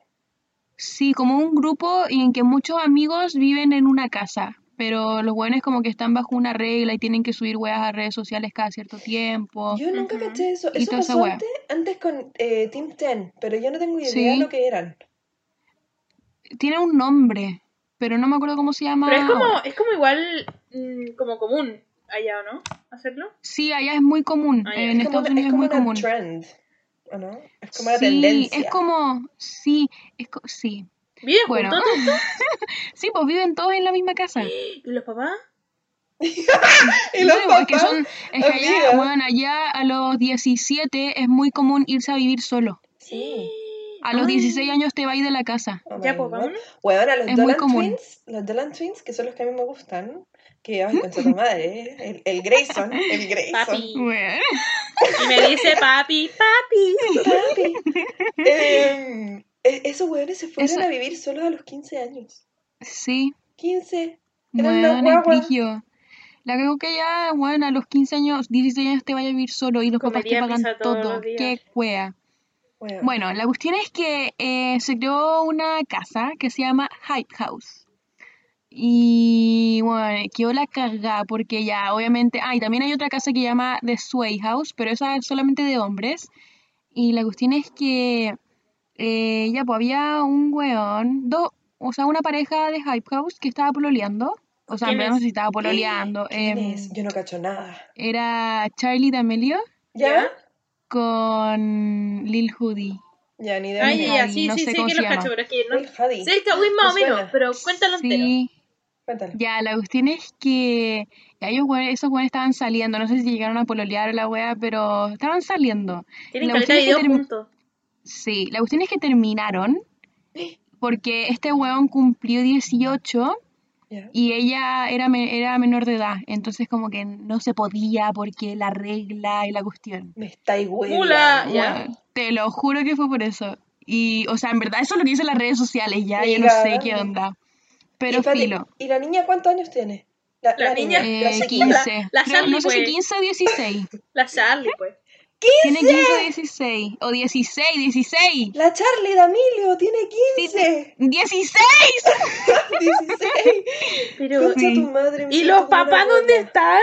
Sí, como un grupo y en que muchos amigos viven en una casa, pero los buenos como que están bajo una regla y tienen que subir weas a redes sociales cada cierto tiempo. Yo nunca Ujú. caché eso. Eso pasó antes, antes con eh, Team 10, pero yo no tengo idea Sí. lo que eran. Tiene un nombre, pero no me acuerdo cómo se llama. Pero es como, ahora. es como igual, mm, como común allá, ¿o no? ¿Hacerlo? Sí, allá es muy común. Ah, ya. En Es como, Estados una- Unidos es es como muy una común. trend, ¿o no? Es como una Sí, tendencia. es como, sí, es co- sí. ¿Viven Bueno. juntos? Sí, pues viven todos en la misma casa. ¿Y los papás? Y los Bueno, es que papás, son, es que allá, bueno, allá a los 17 es muy común irse a vivir solo. Sí. A los Ay. 16 años te vas de la casa. Oh Ya, pues, vámonos. Bueno, a los Es Dolan. Twins, los Dolan Twins, que son los que a mí me gustan, que, ay, concha tu madre, el, el Grayson, el Grayson. Papi. Bueno. Y me dice papi, papi. Papi. Em, e- esos weones se fueron Eso- a vivir solos a los 15 años. Sí, 15. Eran bueno. La creo que ya, bueno, a los 15 años, 16 años te vaya a vivir solo y los papás te pagan todo. Qué cuea. Bueno, la cuestión es que eh, se creó una casa que se llama Hype House. Y bueno, quedó la cagada porque ya, obviamente. Ah, y también hay otra casa que se llama The Sway House, pero esa es solamente de hombres. Y la cuestión es que eh, ya, pues había un weón, dos, o sea, una pareja de Hype House que estaba pololeando. O sea, en ¿Quién verdad no si estaba pololeando. ¿Quién em? Yo no cacho nada. era Charlie D'Amelio ¿Ya? Con Lil Hoodie. Ya, ni idea. Ay, de ya, Ay, ya, sí, no sí, sé cómo que se los cacho, pero es que no. Hadi. Sé el Kawin más o Me menos, pero cuéntalo entero. Sí. Cuéntalo. Ya, la cuestión es que ya ellos, esos güeyes estaban saliendo, no sé si llegaron a pololear o la wea, pero estaban saliendo. Tienen La caleta de que juntos. Sí, la cuestión es que terminaron porque este weón cumplió 18 Y ella era, era menor de edad, entonces como que no se podía porque la regla y la cuestión. Me. Ya. Bueno, te lo juro que fue por eso. Y, o sea, en verdad eso es lo que dicen las redes sociales, ya, yo no sé qué onda. Pero Y filo. ¿Y la niña cuántos años tiene? La, La la niña- niña, la Eh, chiquilla. 15. la Creo- Charlie, no sé si pues. 15 o 16. La Charlie, pues. Tiene 15 o 16. O 16, 16. La Charlie D'Amelio tiene 15. ¡16! 16. Pero. Concha Sí. tu madre. ¿Y los papás dónde están?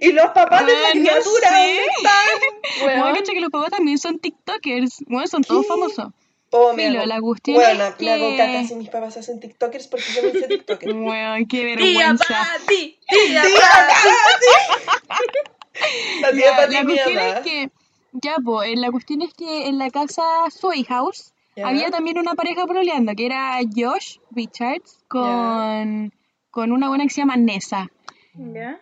¿Y los papás de Ah, no criatura sé. dónde están? Bueno, cacha que los papás también son TikTokers. Bueno, son todos famosos. Oh, me Filo, hago- la cuestión Bueno, es me hago que- caca si mis papás hacen TikTokers porque yo me hice TikToker. Bueno, qué Tía vergüenza. Pati, tía Tía Pati. La cuestión es que, ya, pues, la cuestión es que en la casa Sway House había también una pareja pololeando, que era Josh Richards con, con una buena que se llama Nessa.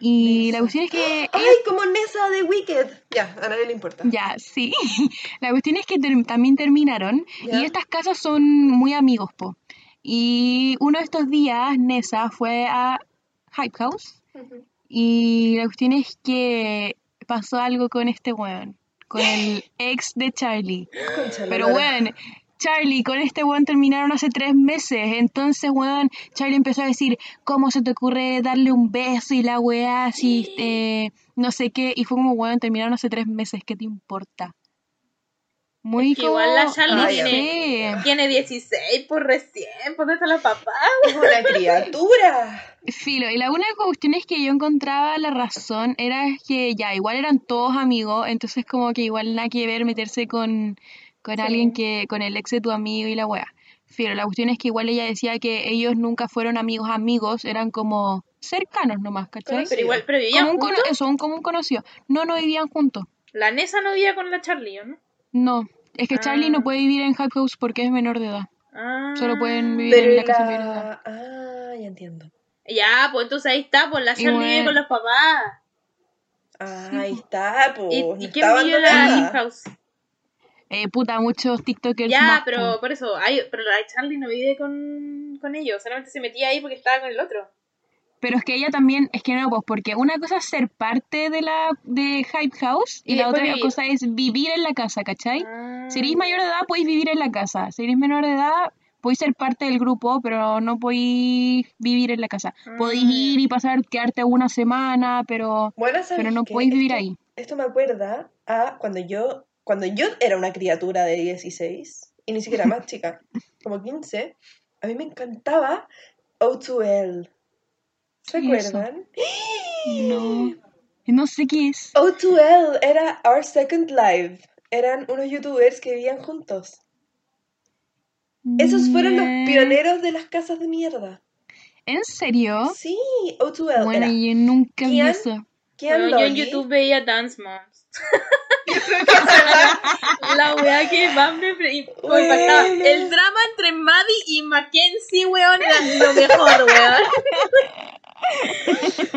Y Nessa. la cuestión es que Ay, como Nessa de Wicked. Ya, a nadie le importa. Ya, sí. La cuestión es que ter- también terminaron y estas casas son muy amigos, po. Y uno de estos días, Nessa fue a Hype House y la cuestión es que pasó algo con este weón, con el ex de Charlie. Pero weón, Charlie con este weón terminaron hace tres meses. Entonces, weón, Charlie empezó a decir, ¿cómo se te ocurre darle un beso y la weá así, eh, no sé qué? Y fue como, weón, terminaron hace tres meses, ¿qué te importa? Muy Es que igual la Charlie no tiene-. Tiene 16, pues recién. ¿Por dónde están los papás? Es una criatura. Filo, y la única cuestión es que yo encontraba la razón era que ya, igual eran todos amigos, entonces como que igual nada que ver meterse con, con Sí. alguien que, con el ex de tu amigo y la wea. Filo, la cuestión es que igual ella decía que ellos nunca fueron amigos amigos, eran como cercanos nomás, ¿cachai? Pero igual, pero vivían Como un, juntos. eso, un común conocido. No, no vivían juntos. La Nessa no vivía con la Charlie, ¿o no? No, es que Charlie Ah. no puede vivir en Hype House porque es menor de edad. Ah. Solo pueden vivir Pero en la casa de menores de edad. Ah, ya entiendo. Ya, pues entonces ahí está, pues la Charlie vive con los papás. Ah, ahí está, pues. ¿Y, no y quién vivió la House? Eh, puta, muchos TikTokers Ya, más, pero po. por eso, hay, pero la Charlie no vive con, con ellos, solamente se metía ahí porque estaba con el otro. Pero es que ella también, es que no, pues porque una cosa es ser parte de la de Hype House y, Y la otra vivir. cosa es vivir en la casa, ¿cachai? Ah. Si eres mayor de edad, podéis vivir en la casa. Si eres menor de edad, podéis ser parte del grupo, pero no podéis vivir en la casa. Podéis Ah. ir y pasar, quedarte una semana, pero, Bueno, ¿sabes pero no podéis vivir Esto- ahí. Esto me acuerda a cuando yo, cuando yo era una criatura de 16, y ni siquiera más chica, como 15, a mí me encantaba O2L. ¿Se ¿Qué es eso? acuerdan? No, no sé qué es. O2L era Our Second Life. Eran unos youtubers que vivían juntos. Esos fueron los Mm, pioneros de las casas de mierda. ¿En serio? Sí, O2L Bueno, era yo nunca vi eso. Bueno, yo en. YouTube veía Dance Moms. la weá que más me, impactaba. El drama entre Maddie y Mackenzie, weón, era lo mejor, weón.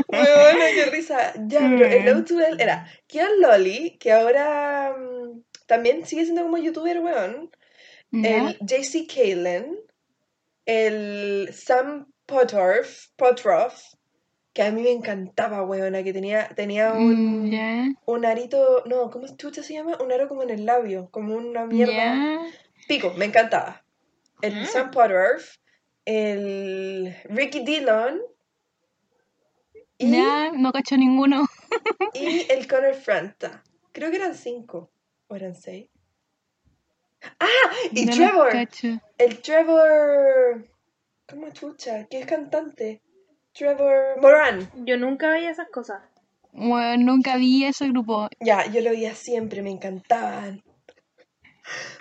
Bueno, qué risa. Ya, pero el Mm. O2L era Kian Lolly, que ahora mm, también sigue siendo como youtuber, weón. El JC Kalen. El Sam Potorf, Potroff, que a mí me encantaba, weona, que tenía, tenía un, Mm, ya, un arito, no, ¿cómo chucha se llama? Un aro como en el labio, como una mierda. Pico, me encantaba. El Mm. Sam Potorf, el Ricky Dillon y, Ya, no cacho ninguno. y el Connor Franta. Creo que eran cinco, o eran seis. ¡Ah! Y No Trevor. El Trevor. ¿Cómo chucha? ¿Qué es cantante? Trevor Moran. Yo nunca veía esas cosas. Bueno, nunca vi ese grupo. Ya, yo lo veía siempre, me encantaban.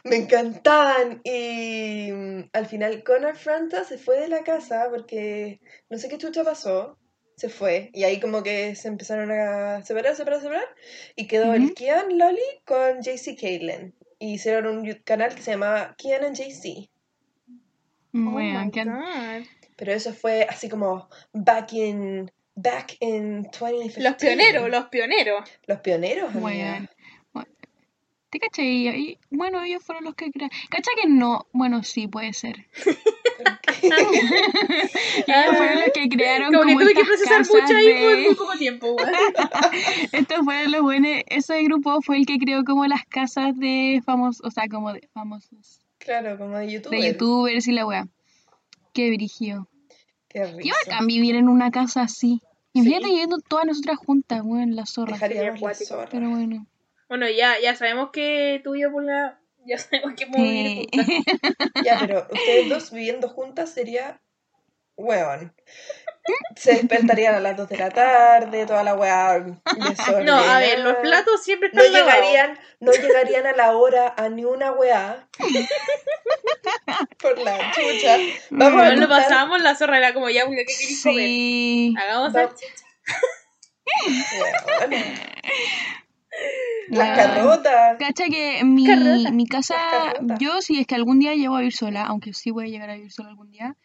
Me encantaban. Y mm, al final Connor Franta se fue de la casa porque no sé qué chucha pasó. Se fue. Y ahí como que se empezaron a separar, separar, separar. Y quedó el. Kian Lolly con JC Caitlin. Y hicieron un canal que se llamaba Kian and JC. Oh my qué- God. Pero eso fue así como back in, back in 2015. Los pioneros, los pioneros. Los pioneros, amiga. Bueno, ¿Te cachai? Y- Bueno, ellos fueron los que crearon. ¿Cacha que no? Bueno, sí, puede ser. Y ellos fueron los que crearon Como como, que tuve que estas procesar casas mucho ahí por de- muy poco tiempo. Estos fueron los buenos. Ese grupo fue el que creó como las casas de famosos, o sea, como de famosos. Claro, como de YouTube. De youtubers y la wea. Qué brígido. Qué Qué risa. bacán vivir en una casa así. Sí. viviendo todas nosotras juntas, weón, la zorra. Dejaríamos la zorra. Pero bueno. Bueno, ya, ya sabemos que tú y yo por la... Ya sabemos que podemos vivir juntas. Ya, pero ustedes dos viviendo juntas sería hueón. Se despertarían a las 2 de la tarde, toda la weá. No, a ver, los platos siempre No están lavados. llegarían, no llegarían a la hora a ni una weá. Por la chucha. Vamos a Bueno, lo pasábamos la zorra, era como ya, ¿qué queréis comer? Sí. Hagamos Va- salchicha. Weona. Las Ah. carrotas. Cacha que mi, mi casa, yo si es que algún día llego a vivir sola, aunque sí voy a llegar a vivir sola algún día,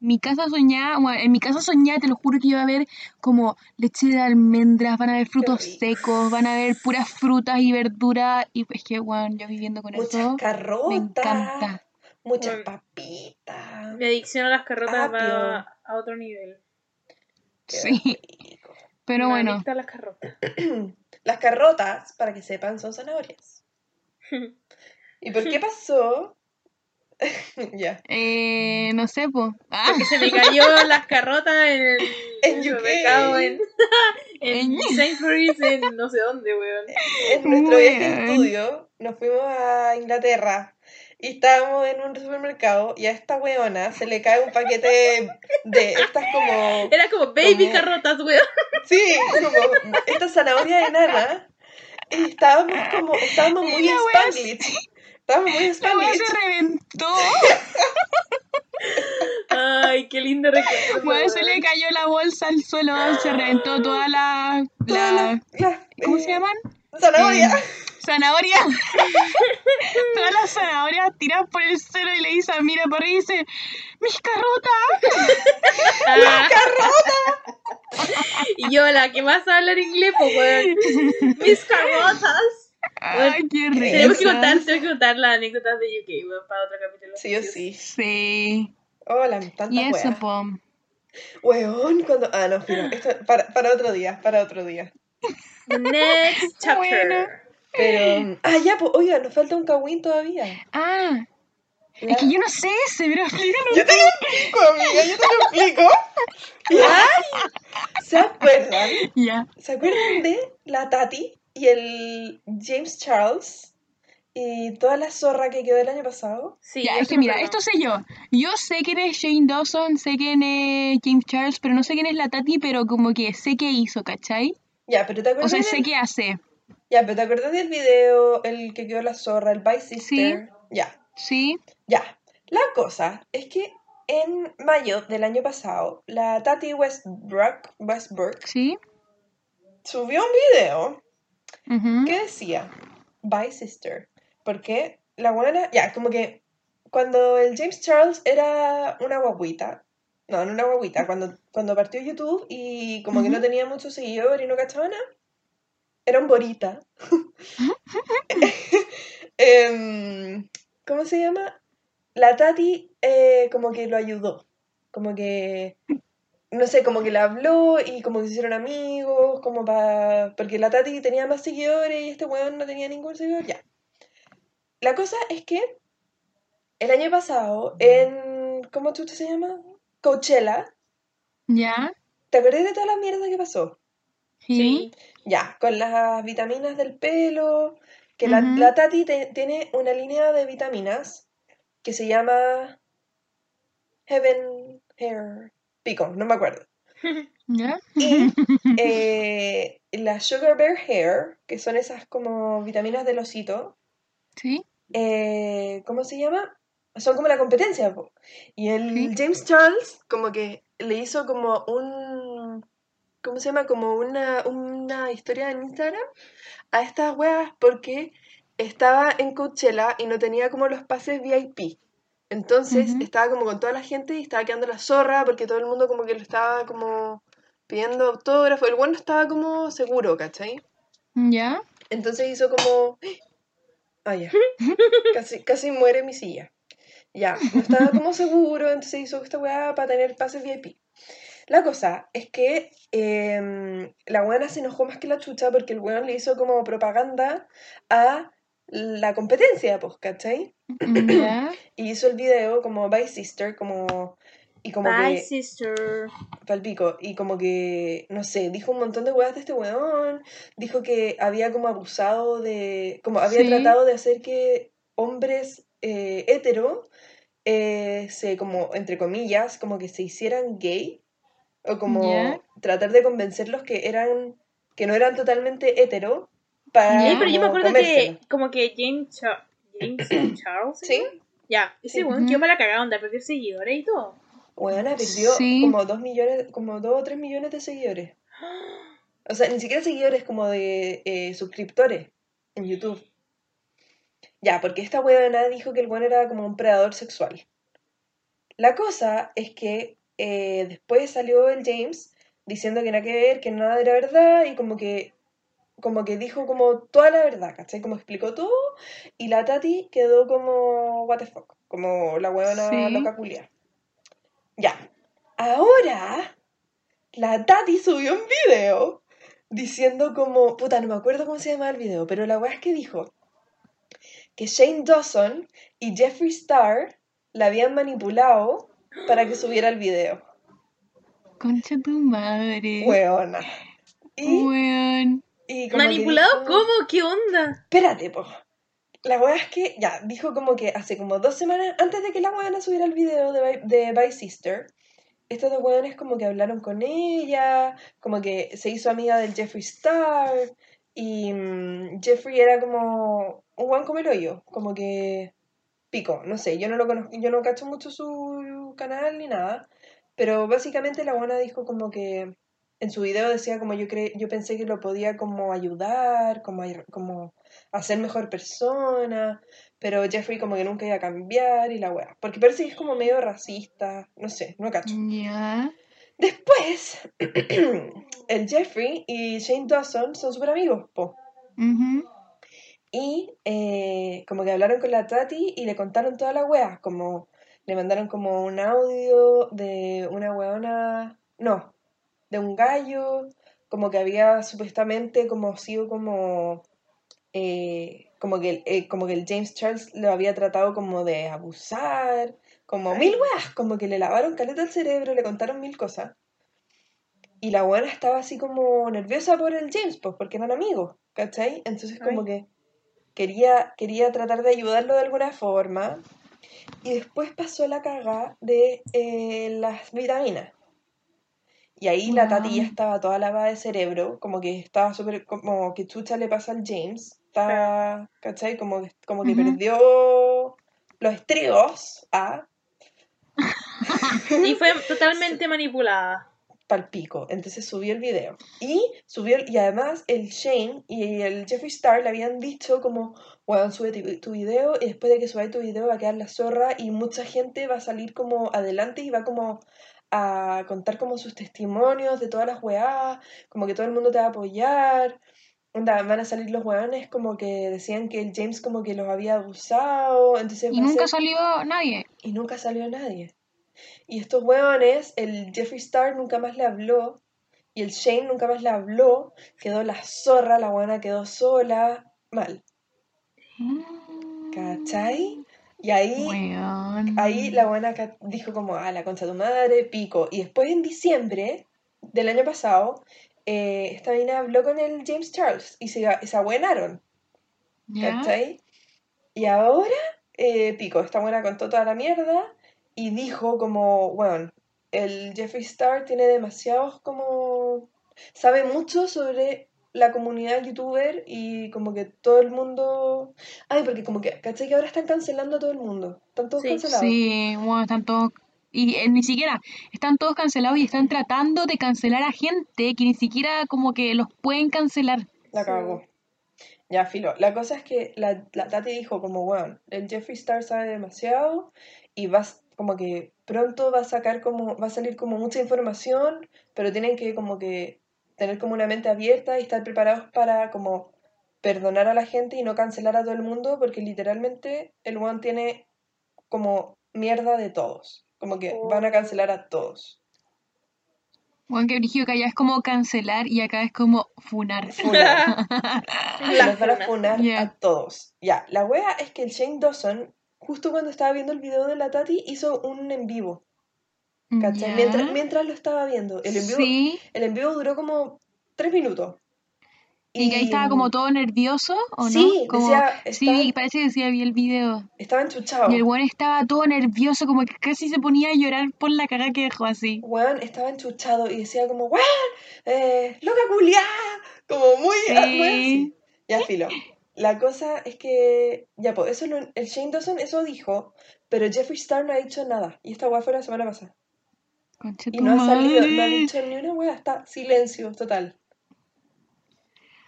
mi casa soñada, bueno, en mi casa soñada te lo juro que iba a haber como leche de almendras, van a haber frutos secos, van a haber puras frutas y verduras, y es que, bueno, yo viviendo con Muchas eso, carrotas. me encanta. Muchas Bueno. papitas. Mi adicción a las carrotas Apio. va a otro nivel. Qué Sí, rico. pero Me bueno, a las carrotas. Las carrotas, para que sepan, son zanahorias. ¿Y por qué pasó? ya. eh, no sé, pues. Ah, Porque se me cayó las carrotas en el, En el UK. en, en Sainsbury's, en no sé dónde, weón. En nuestro viaje de estudio, nos fuimos a Inglaterra y estábamos en un supermercado y a esta weona se le cae un paquete de, de estas como... Era como baby Como- carrotas, weón. Sí, como esta zanahoria enana. Y estábamos como... Estábamos muy wea Spanglish. Estábamos muy wea Spanglish. se reventó. Ay, qué lindo recuerdo. Bueno, se le cayó la bolsa al suelo, se reventó toda la... ¿Cómo eh, se llaman? Zanahoria. Zanahoria. Todas las zanahorias tiradas por el suelo y le dice a Mira para arriba y dice, ¡Mis carrotas! Ah. Y yo, la que más habla en inglés, pues, weón. Mis carrotas. ¡Ay, qué rico! Tenemos que contar, tenemos que contar las anécdotas de UK, weón, para otro capítulo. Sí o sí. Sí. Hola, tantas Y eso, weas. po. Weón, cuando... Ah, no, filo. Esto, para, para otro día, para otro día. Next chapter. Bueno. Pero... Ah, ya, pues, oiga, nos falta un cagüín todavía. Ah, La- es que yo no sé ese, pero explícanos. Yo te lo explico, amiga, yo te lo explico. Ay, ¿Se acuerdan? Ya. ¿Se acuerdan de la Tati y el James Charles? Y toda la zorra que quedó el año pasado. Sí, Ya, es que mira, esto sé yo. Yo sé quién es Shane Dawson, sé quién es James Charles, pero no sé quién es la Tati, pero como que sé qué hizo, ¿cachai? Ya, pero ¿te O acuerdas? sea, del- sé qué hace. Ya, pero ¿te acuerdas del video, el que quedó la zorra, el Bye Sister? Sí. Ya, Sí. ya. La cosa es que en mayo del año pasado, la Tati Westbrook, Westbrook Sí. subió un video que decía Bye Sister. Porque la buena, ya, como que cuando el James Charles era una guaguita, no, no una guaguita, cuando, cuando partió YouTube y como que no tenía muchos seguidores y no cachaba nada, era un borita. Em, ¿Cómo se llama? La Tati eh, como que lo ayudó, como que, no sé, como que le habló y como que se hicieron amigos, como para... Porque la Tati tenía más seguidores y este weón no tenía ningún seguidor, ya. La cosa es que el año pasado en... ¿Cómo chucha se llama? Coachella. Ya. ¿Te acordás de toda la mierda que pasó? Sí. Sí. Ya, con las vitaminas del pelo, que la, la Tati te- tiene una línea de vitaminas que se llama Heaven Hair Pico, no me acuerdo. Ya. Y eh, la Sugar Bear Hair, que son esas como vitaminas del osito, Sí. eh, ¿cómo se llama? Son como la competencia. po. Y el Sí. James Charles como que le hizo como un... ¿Cómo se llama? Como una, una historia en Instagram a estas weas porque estaba en Coachella y no tenía como los pases VIP. Entonces estaba como con toda la gente y estaba quedando la zorra porque todo el mundo como que lo estaba como pidiendo autógrafo. El bueno no estaba como seguro, ¿cachai? ¿Ya? Entonces hizo como... Ah, ya. Casi, casi muere mi silla. Ya, no estaba como seguro, entonces hizo esta weá para tener pases VIP. La cosa es que em, la buena se enojó más que la chucha porque el weón le hizo como propaganda a la competencia, pues, ¿cachai? Y hizo el video como Bye Sister, como... Y como Bye, que... sister. Palpico, y como que, no sé, dijo un montón de weas de este weón, dijo que había como abusado de, como había Sí. tratado de hacer que hombres eh, hetero eh, se, como, entre comillas, como que se hicieran gay, o como tratar de convencerlos que eran, que no eran totalmente hetero, para Ya. Eh, pero yo me como acuerdo comérselo. que como que James, Cha- James Charles. Sí, Ya, ese Sí. weón quedó para la cagada, onda, perdió seguidores y todo. weona perdió Sí. como dos millones, como dos o tres millones de seguidores. O sea, ni siquiera seguidores, como de eh, suscriptores en YouTube. Ya, porque esta weona dijo que el weón era como un predador sexual. La cosa es que eh, después salió el James diciendo que nada que ver, que nada era verdad y como que como que dijo como toda la verdad, ¿cachai? Como explicó todo y la Tati quedó como what the fuck, como la weona Sí. loca culia. Ya, ahora la Tati subió un video diciendo como, puta, no me acuerdo cómo se llamaba el video, pero la weá es que dijo que Shane Dawson y Jeffree Star la habían manipulado para que subiera el video. Concha tu madre. Weona. Y, Weón. y como que ¿Manipulado? dijo- ¿Cómo? ¿Qué onda? Espérate, po. La weá es que, ya, dijo como que hace como dos semanas, antes de que la weona subiera el video de, By- de By Sister, estos dos weones como que hablaron con ella, como que se hizo amiga del Jeffree Star, y mm, Jeffrey era como un weón como el hoyo, como que pico, no sé, yo no lo conozco, yo no cacho mucho su canal ni nada, pero básicamente la buena dijo como que en su video decía como yo cre yo pensé que lo podía como ayudar, como, como hacer mejor persona, pero Jeffrey como que nunca iba a cambiar y la wea, porque parece que es como medio racista, no sé, no cacho. Después, el Jeffrey y Shane Dawson son súper amigos, po. Y eh, como que hablaron con la Tati y le contaron toda la wea, como le mandaron como un audio de una weona, no, de un gallo, como que había supuestamente como sido como, eh, como, que, el- eh, como que el James Charles lo había tratado como de abusar, como mil weas, como que le lavaron caleta el cerebro, le contaron mil cosas. Y la buena estaba así como nerviosa por el James, pues porque eran amigos, ¿cachai? Entonces como Ay. que quería, quería tratar de ayudarlo de alguna forma. Y después pasó la caga de eh, las vitaminas. Y ahí la Tati ya Wow. estaba toda lavada de cerebro, como que estaba súper, como que chucha le pasa al James. Está, ¿cachai? Como, que- como que perdió los estribos a Y fue totalmente manipulada. Palpico. Entonces subió el video. Y subió, y además el Shane y el Jeffree Star le habían dicho como, bueno, sube tu, tu video y después de que subáis tu video va a quedar la zorra y mucha gente va a salir como adelante y va como a contar como sus testimonios de todas las weás, como que todo el mundo te va a apoyar. Onda, van a salir los weones como que decían que el James como que los había abusado, entonces Y nunca ser- salió nadie. y nunca salió nadie. Y estos hueones, el Jeffree Star nunca más le habló, y el Shane nunca más le habló, quedó la zorra, la buena quedó sola, mal, ¿cachai? Y ahí, ahí la buena dijo como, ah, la concha de tu madre, pico. Y después en diciembre del año pasado, eh, esta mina habló con el James Charles y se, se abuenaron. ¿Cachai? Y ahora, eh, Pico, esta buena contó toda la mierda y dijo como, bueno, el Jeffree Star tiene demasiados como... sabe mucho sobre la comunidad youtuber y como que todo el mundo... Ay, porque como que, ¿cachai? Que ahora están cancelando a todo el mundo. Están todos Sí. cancelados. Sí, bueno, están todos. Y eh, ni siquiera están todos cancelados y están tratando de cancelar a gente que ni siquiera como que los pueden cancelar. La Sí. cago. Ya, filo. La cosa es que la, la Tati dijo como, bueno, el Jeffree Star sabe demasiado y vas como que pronto va a sacar como, va a salir como mucha información, pero tienen que como que tener como una mente abierta y estar preparados para como perdonar a la gente y no cancelar a todo el mundo porque literalmente el one tiene como mierda de todos. Como que van a cancelar a todos. Juan, que brígido que allá es como cancelar y acá es como funar. Funar. Van a funa. funar Yeah. a todos. Ya, la wea es que el Shane Dawson, justo cuando estaba viendo el video de la Tati, hizo un en vivo. ¿Cachai? Mientras, mientras lo estaba viendo. El en vivo, Sí, el en vivo duró como tres minutos. y que ahí estaba como todo nervioso, ¿o no? Sí, Como, decía, sí, estaba- parece que sí, vi el video. Estaba enchuchado. Y el weón estaba todo nervioso, como que casi se ponía a llorar por la caga que dejó así. Weón estaba enchuchado y decía como, weón, eh, loca culiá, como muy, Sí. muy así. Ya, filo. La cosa es que, ya, pues, eso lo- el Shane Dawson eso dijo, pero Jeffree Star no ha dicho nada. Y esta weá fue la semana pasada. Concha Y no ha salido, no ha dicho ni una weá, está silencio total.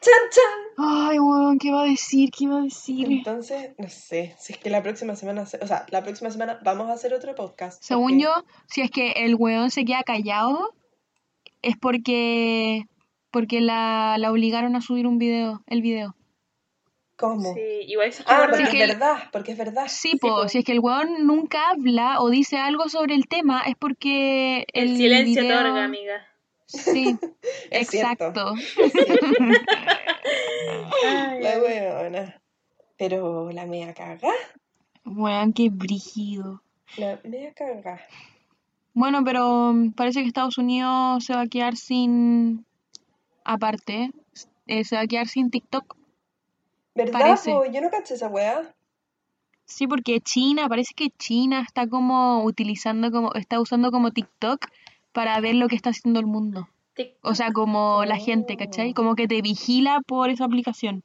¡Chan, chan! Ay, weón, ¿qué va a decir? ¿Qué va a decir? Entonces, no sé, si es que la próxima semana, o sea, la próxima semana vamos a hacer otro podcast. Según porque- yo, si es que el weón se queda callado, es porque porque la, la obligaron a subir un video, el video. ¿Cómo? Sí, igual es que Ah, porque es que- verdad, porque es verdad. Sí, po, po. si es que el weón nunca habla o dice algo sobre el tema, es porque el, el, silencio video... otorga, amiga. Sí, Es exacto. Ay, La weona. Pero la mea caga. Weón, qué brígido. La mea caga. Bueno, pero mm, parece que Estados Unidos se va a quedar sin... Aparte, eh, se va a quedar sin TikTok. ¿Verdad? Parece. po? Yo no caché esa weá. Sí, porque China, parece que China está como utilizando como, está usando como TikTok para ver lo que está haciendo el mundo. O sea, como la gente, ¿cachai? Como que te vigila por esa aplicación.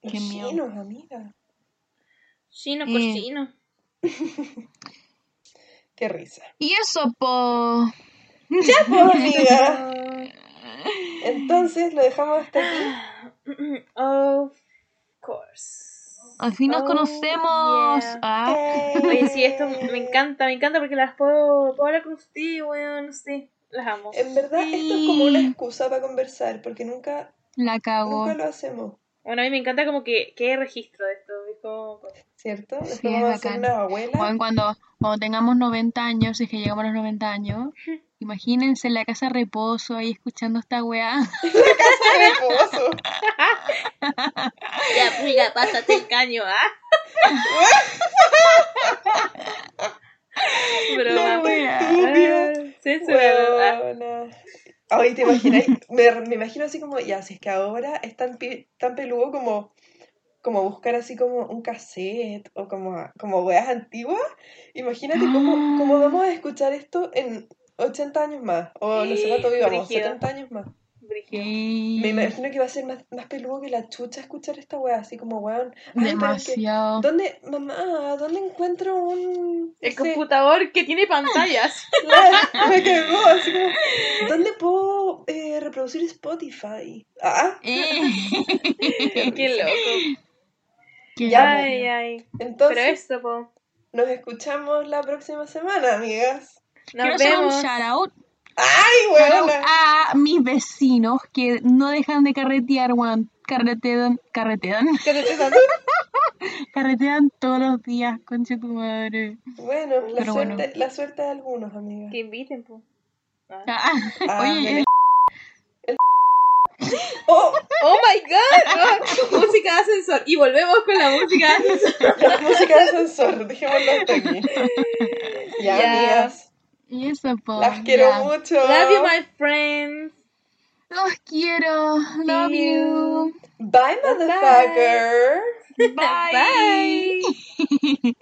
Qué miedo. chinos, amiga. Chino, Eh. cochino. Qué risa. Y eso, po. Ya, pues, amiga. Entonces lo dejamos hasta aquí. Of course. Al fin nos Oh, conocemos. yeah. Ah, Oye, sí, esto me encanta, me encanta porque las puedo, puedo hablar con usted, weón, no sé. Las amo. En verdad, esto es como una excusa para conversar, porque nunca, la cago. nunca lo hacemos, Bueno, a mí me encanta como que, que hay registro de esto. ¿Cierto? Sí, es cuando, cuando tengamos 90 años, si es que llegamos a los 90 años, imagínense en la casa de reposo ahí escuchando esta weá. reposo. Ya, pulga, pásate el caño, ¿ah? Broma. Weona. Ay, ¿te imaginas? Me, me imagino así como, ya, si es que ahora es tan, pi- tan peludo como, como buscar así como un cassette o como, como weas antiguas. Imagínate cómo, cómo vamos a escuchar esto en 80 años más. O no sé cuánto vivamos, Brígido. 70 años más. Me imagino que va a ser más, más peludo que la chucha escuchar esta wea, así como weón. Es que, Demasiado. ¿Dónde, mamá, dónde encuentro un. El computador que tiene pantallas. Claro, me cagó, así como, ¿dónde puedo eh, reproducir Spotify? Ah, Eh. Qué loco. Ya. Ay, ay. Pero entonces esto, po. nos escuchamos la próxima semana, amigas. Nos Quiero hacer un vemos. shout out, ¡Ay, buena! a mis vecinos que no dejan de carretear, weón. Carretean, carretean, ¿Qué te estoy dando? carretean todos los días, concha tu madre. Bueno, la Pero suerte, bueno. la suerte de algunos, amigas. Que inviten, po. Ah. Ah, Ah, oye, me- ¡Oh! Oh my god. Ah, música de ascensor. Y volvemos con la música de ascensor. La música de ascensor, dejémoslo hasta aquí. Ya, Ya. amigas. y eso, po. Las quiero ya. mucho. Love you, my friends. Los quiero. Love you. Bye, motherfucker. Bye. Bye.